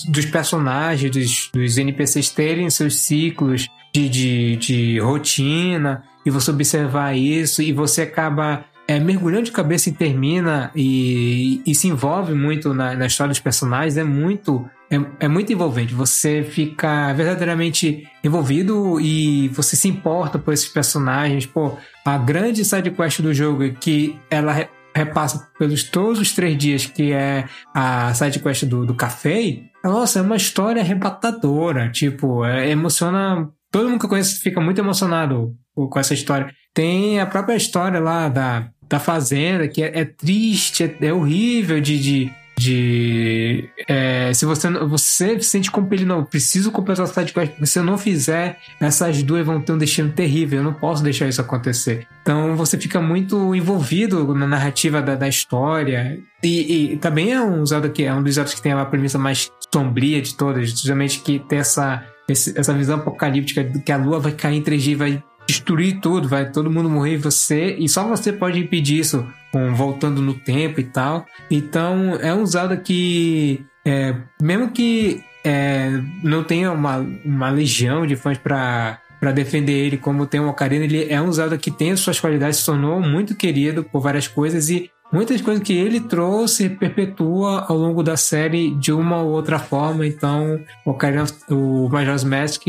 dos personagens, dos, dos NPCs terem seus ciclos de, de, de rotina, e você observar isso, e você acaba é, mergulhando de cabeça e termina e, e se envolve muito na, na história dos personagens, é muito, é, é muito envolvente. Você fica verdadeiramente envolvido e você se importa por esses personagens. Pô, a grande side quest do jogo é que ela repassa pelos todos os três dias, que é a side quest do, do café. Nossa, é uma história arrebatadora. Tipo, é, emociona. Todo mundo que eu conheço fica muito emocionado com com essa história. Tem a própria história lá da, da Fazenda, que é, é triste, é, é horrível de. de, de é, se você, você se sente compelido, não, preciso completar essa sidequest, porque se eu não fizer, essas duas vão ter um destino terrível, eu não posso deixar isso acontecer. Então você fica muito envolvido na narrativa da, da história. E, e também é um que é um dos Zeldas que tem a premissa mais sombria de todas, justamente que tem essa, essa visão apocalíptica de que a lua vai cair em 3G e vai destruir tudo, vai todo mundo morrer você, e só você pode impedir isso, com, voltando no tempo e tal. Então é um Zelda que, é, mesmo que é, não tenha uma, uma legião de fãs pra para defender ele como tem o Ocarina, ele é um Zelda que tem as suas qualidades, se tornou muito querido por várias coisas e muitas coisas que ele trouxe perpetua ao longo da série de uma ou outra forma. Então, o Ocarina, o Majora's Mask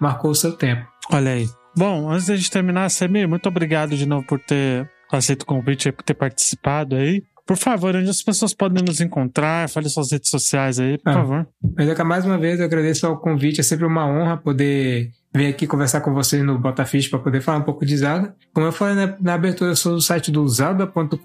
marcou o seu tempo. Olha aí. Bom, antes da gente terminar, Samir, muito obrigado de novo por ter aceito o convite e por ter participado aí. Por favor, onde as pessoas podem nos encontrar? Fale suas redes sociais aí, por Ah. favor. Mas mais uma vez eu agradeço ao convite, é sempre uma honra poder vir aqui conversar com vocês no Botafish para poder falar um pouco de Zelda. Como eu falei na, na abertura, eu sou do site do zelda.com.br,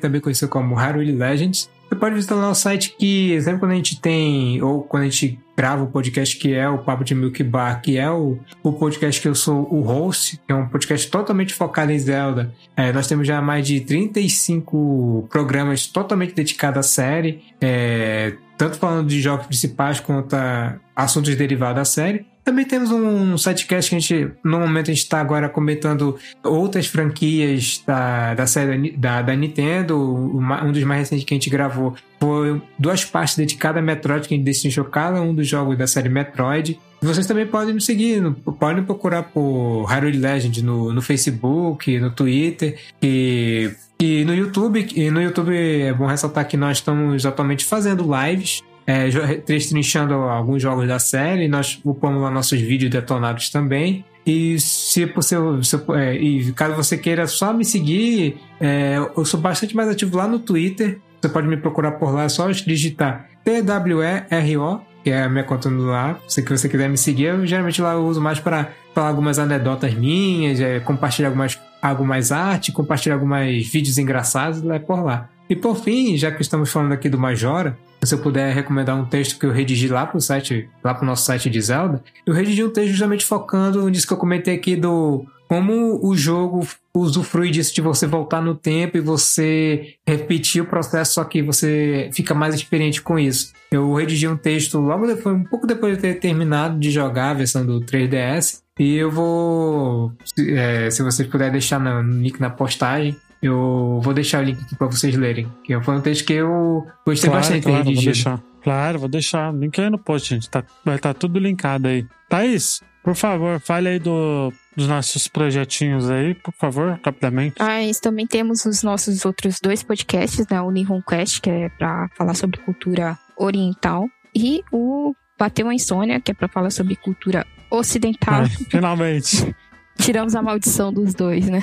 também conhecido como Hyrule Legends. Você pode visitar lá o site que sempre quando a gente tem, ou quando a gente grava o podcast que é o Papo de Milk Bar, que é o, o podcast que eu sou o host, que é um podcast totalmente focado em Zelda. É, nós temos já mais de 35 programas totalmente dedicados à série, é, tanto falando de jogos principais quanto a assuntos derivados da série. Também temos um sidecast que a gente, no momento, a gente está agora comentando outras franquias da, da série da da, Nintendo. Um dos mais recentes que a gente gravou foi duas partes dedicadas a Metroid, que a gente decidiu cada um dos jogos da série Metroid. Vocês também podem nos seguir, podem procurar por Hyrule Legend no, no Facebook, no Twitter e, e no YouTube. E no YouTube é bom ressaltar que nós estamos atualmente fazendo lives é, destrinchando alguns jogos da série. Nós upamos lá nossos vídeos detonados também. E se possível, se, é, e caso você queira só me seguir, é, eu sou bastante mais ativo lá no Twitter. Você pode me procurar por lá, é só digitar TWERO, que é a minha conta no lá. Se você quiser me seguir, eu geralmente lá eu uso mais para falar algumas anedotas minhas, é, compartilhar algumas, algumas arte, compartilhar alguns vídeos engraçados, lá é por lá. E por fim, já que estamos falando aqui do Majora, se eu puder recomendar um texto que eu redigi lá pro site, lá pro nosso site de Zelda, eu redigi um texto justamente focando nisso que eu comentei aqui do como o jogo usufrui disso de você voltar no tempo e você repetir o processo, só que você fica mais experiente com isso. Eu redigi um texto logo depois, um pouco depois de ter terminado de jogar a versão do 3DS, e eu vou, se, é, se vocês puderem deixar no link na postagem, eu vou deixar o link aqui para vocês lerem. Que foi um texto que eu gostei Claro, bastante claro, vou deixar. Claro, vou deixar. Link aí no post, gente. Tá, vai estar tudo linkado aí. Thaís, por favor, fale aí do, dos nossos projetinhos aí, por favor, rapidamente. Mas também temos os nossos outros dois podcasts, né? O Nihon Quest, que é pra falar sobre cultura oriental, e o Bateu a Insônia, que é pra falar sobre cultura ocidental. Ai, finalmente. *laughs* Tiramos a maldição dos dois, né?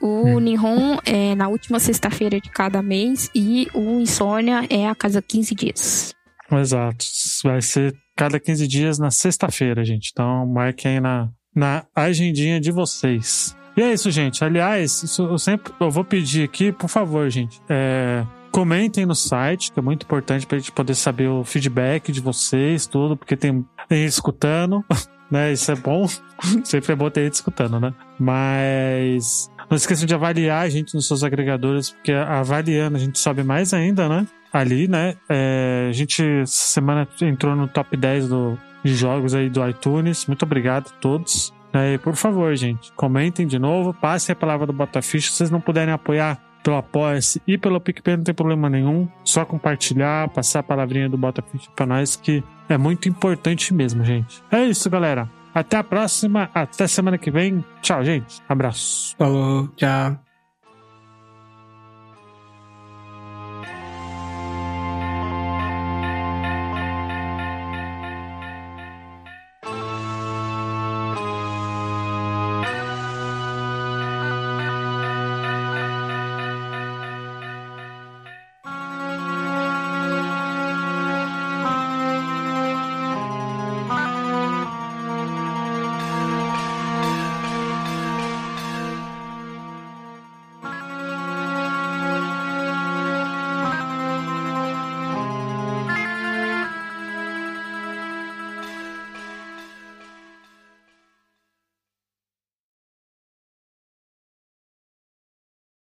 O, o Nihon é na última sexta-feira de cada mês e o Insônia é a cada 15 dias. Exato. Vai ser cada 15 dias na sexta-feira, gente. Então marquem aí na, na agendinha de vocês. E é isso, gente. Aliás, isso eu sempre eu vou pedir aqui, por favor, gente. é, comentem no site, que é muito importante pra gente poder saber o feedback de vocês, tudo, porque tem, tem gente escutando. *laughs* né? Isso é bom. *laughs* Sempre é bom ter gente escutando, né? Mas não esqueçam de avaliar a gente nos seus agregadores, porque avaliando a gente sobe mais ainda, né? Ali, né? É, a gente essa semana entrou no top 10 do, de jogos aí do iTunes. Muito obrigado a todos. É, por favor, gente, comentem de novo, passem a palavra do Botafish. Se vocês não puderem apoiar pelo Apoia-se e pelo PicPay, não tem problema nenhum. Só compartilhar, passar a palavrinha do Botafish pra nós, que é muito importante mesmo, gente. É isso, galera. Até a próxima, até semana que vem. Tchau, gente. Abraço. Falou, tchau.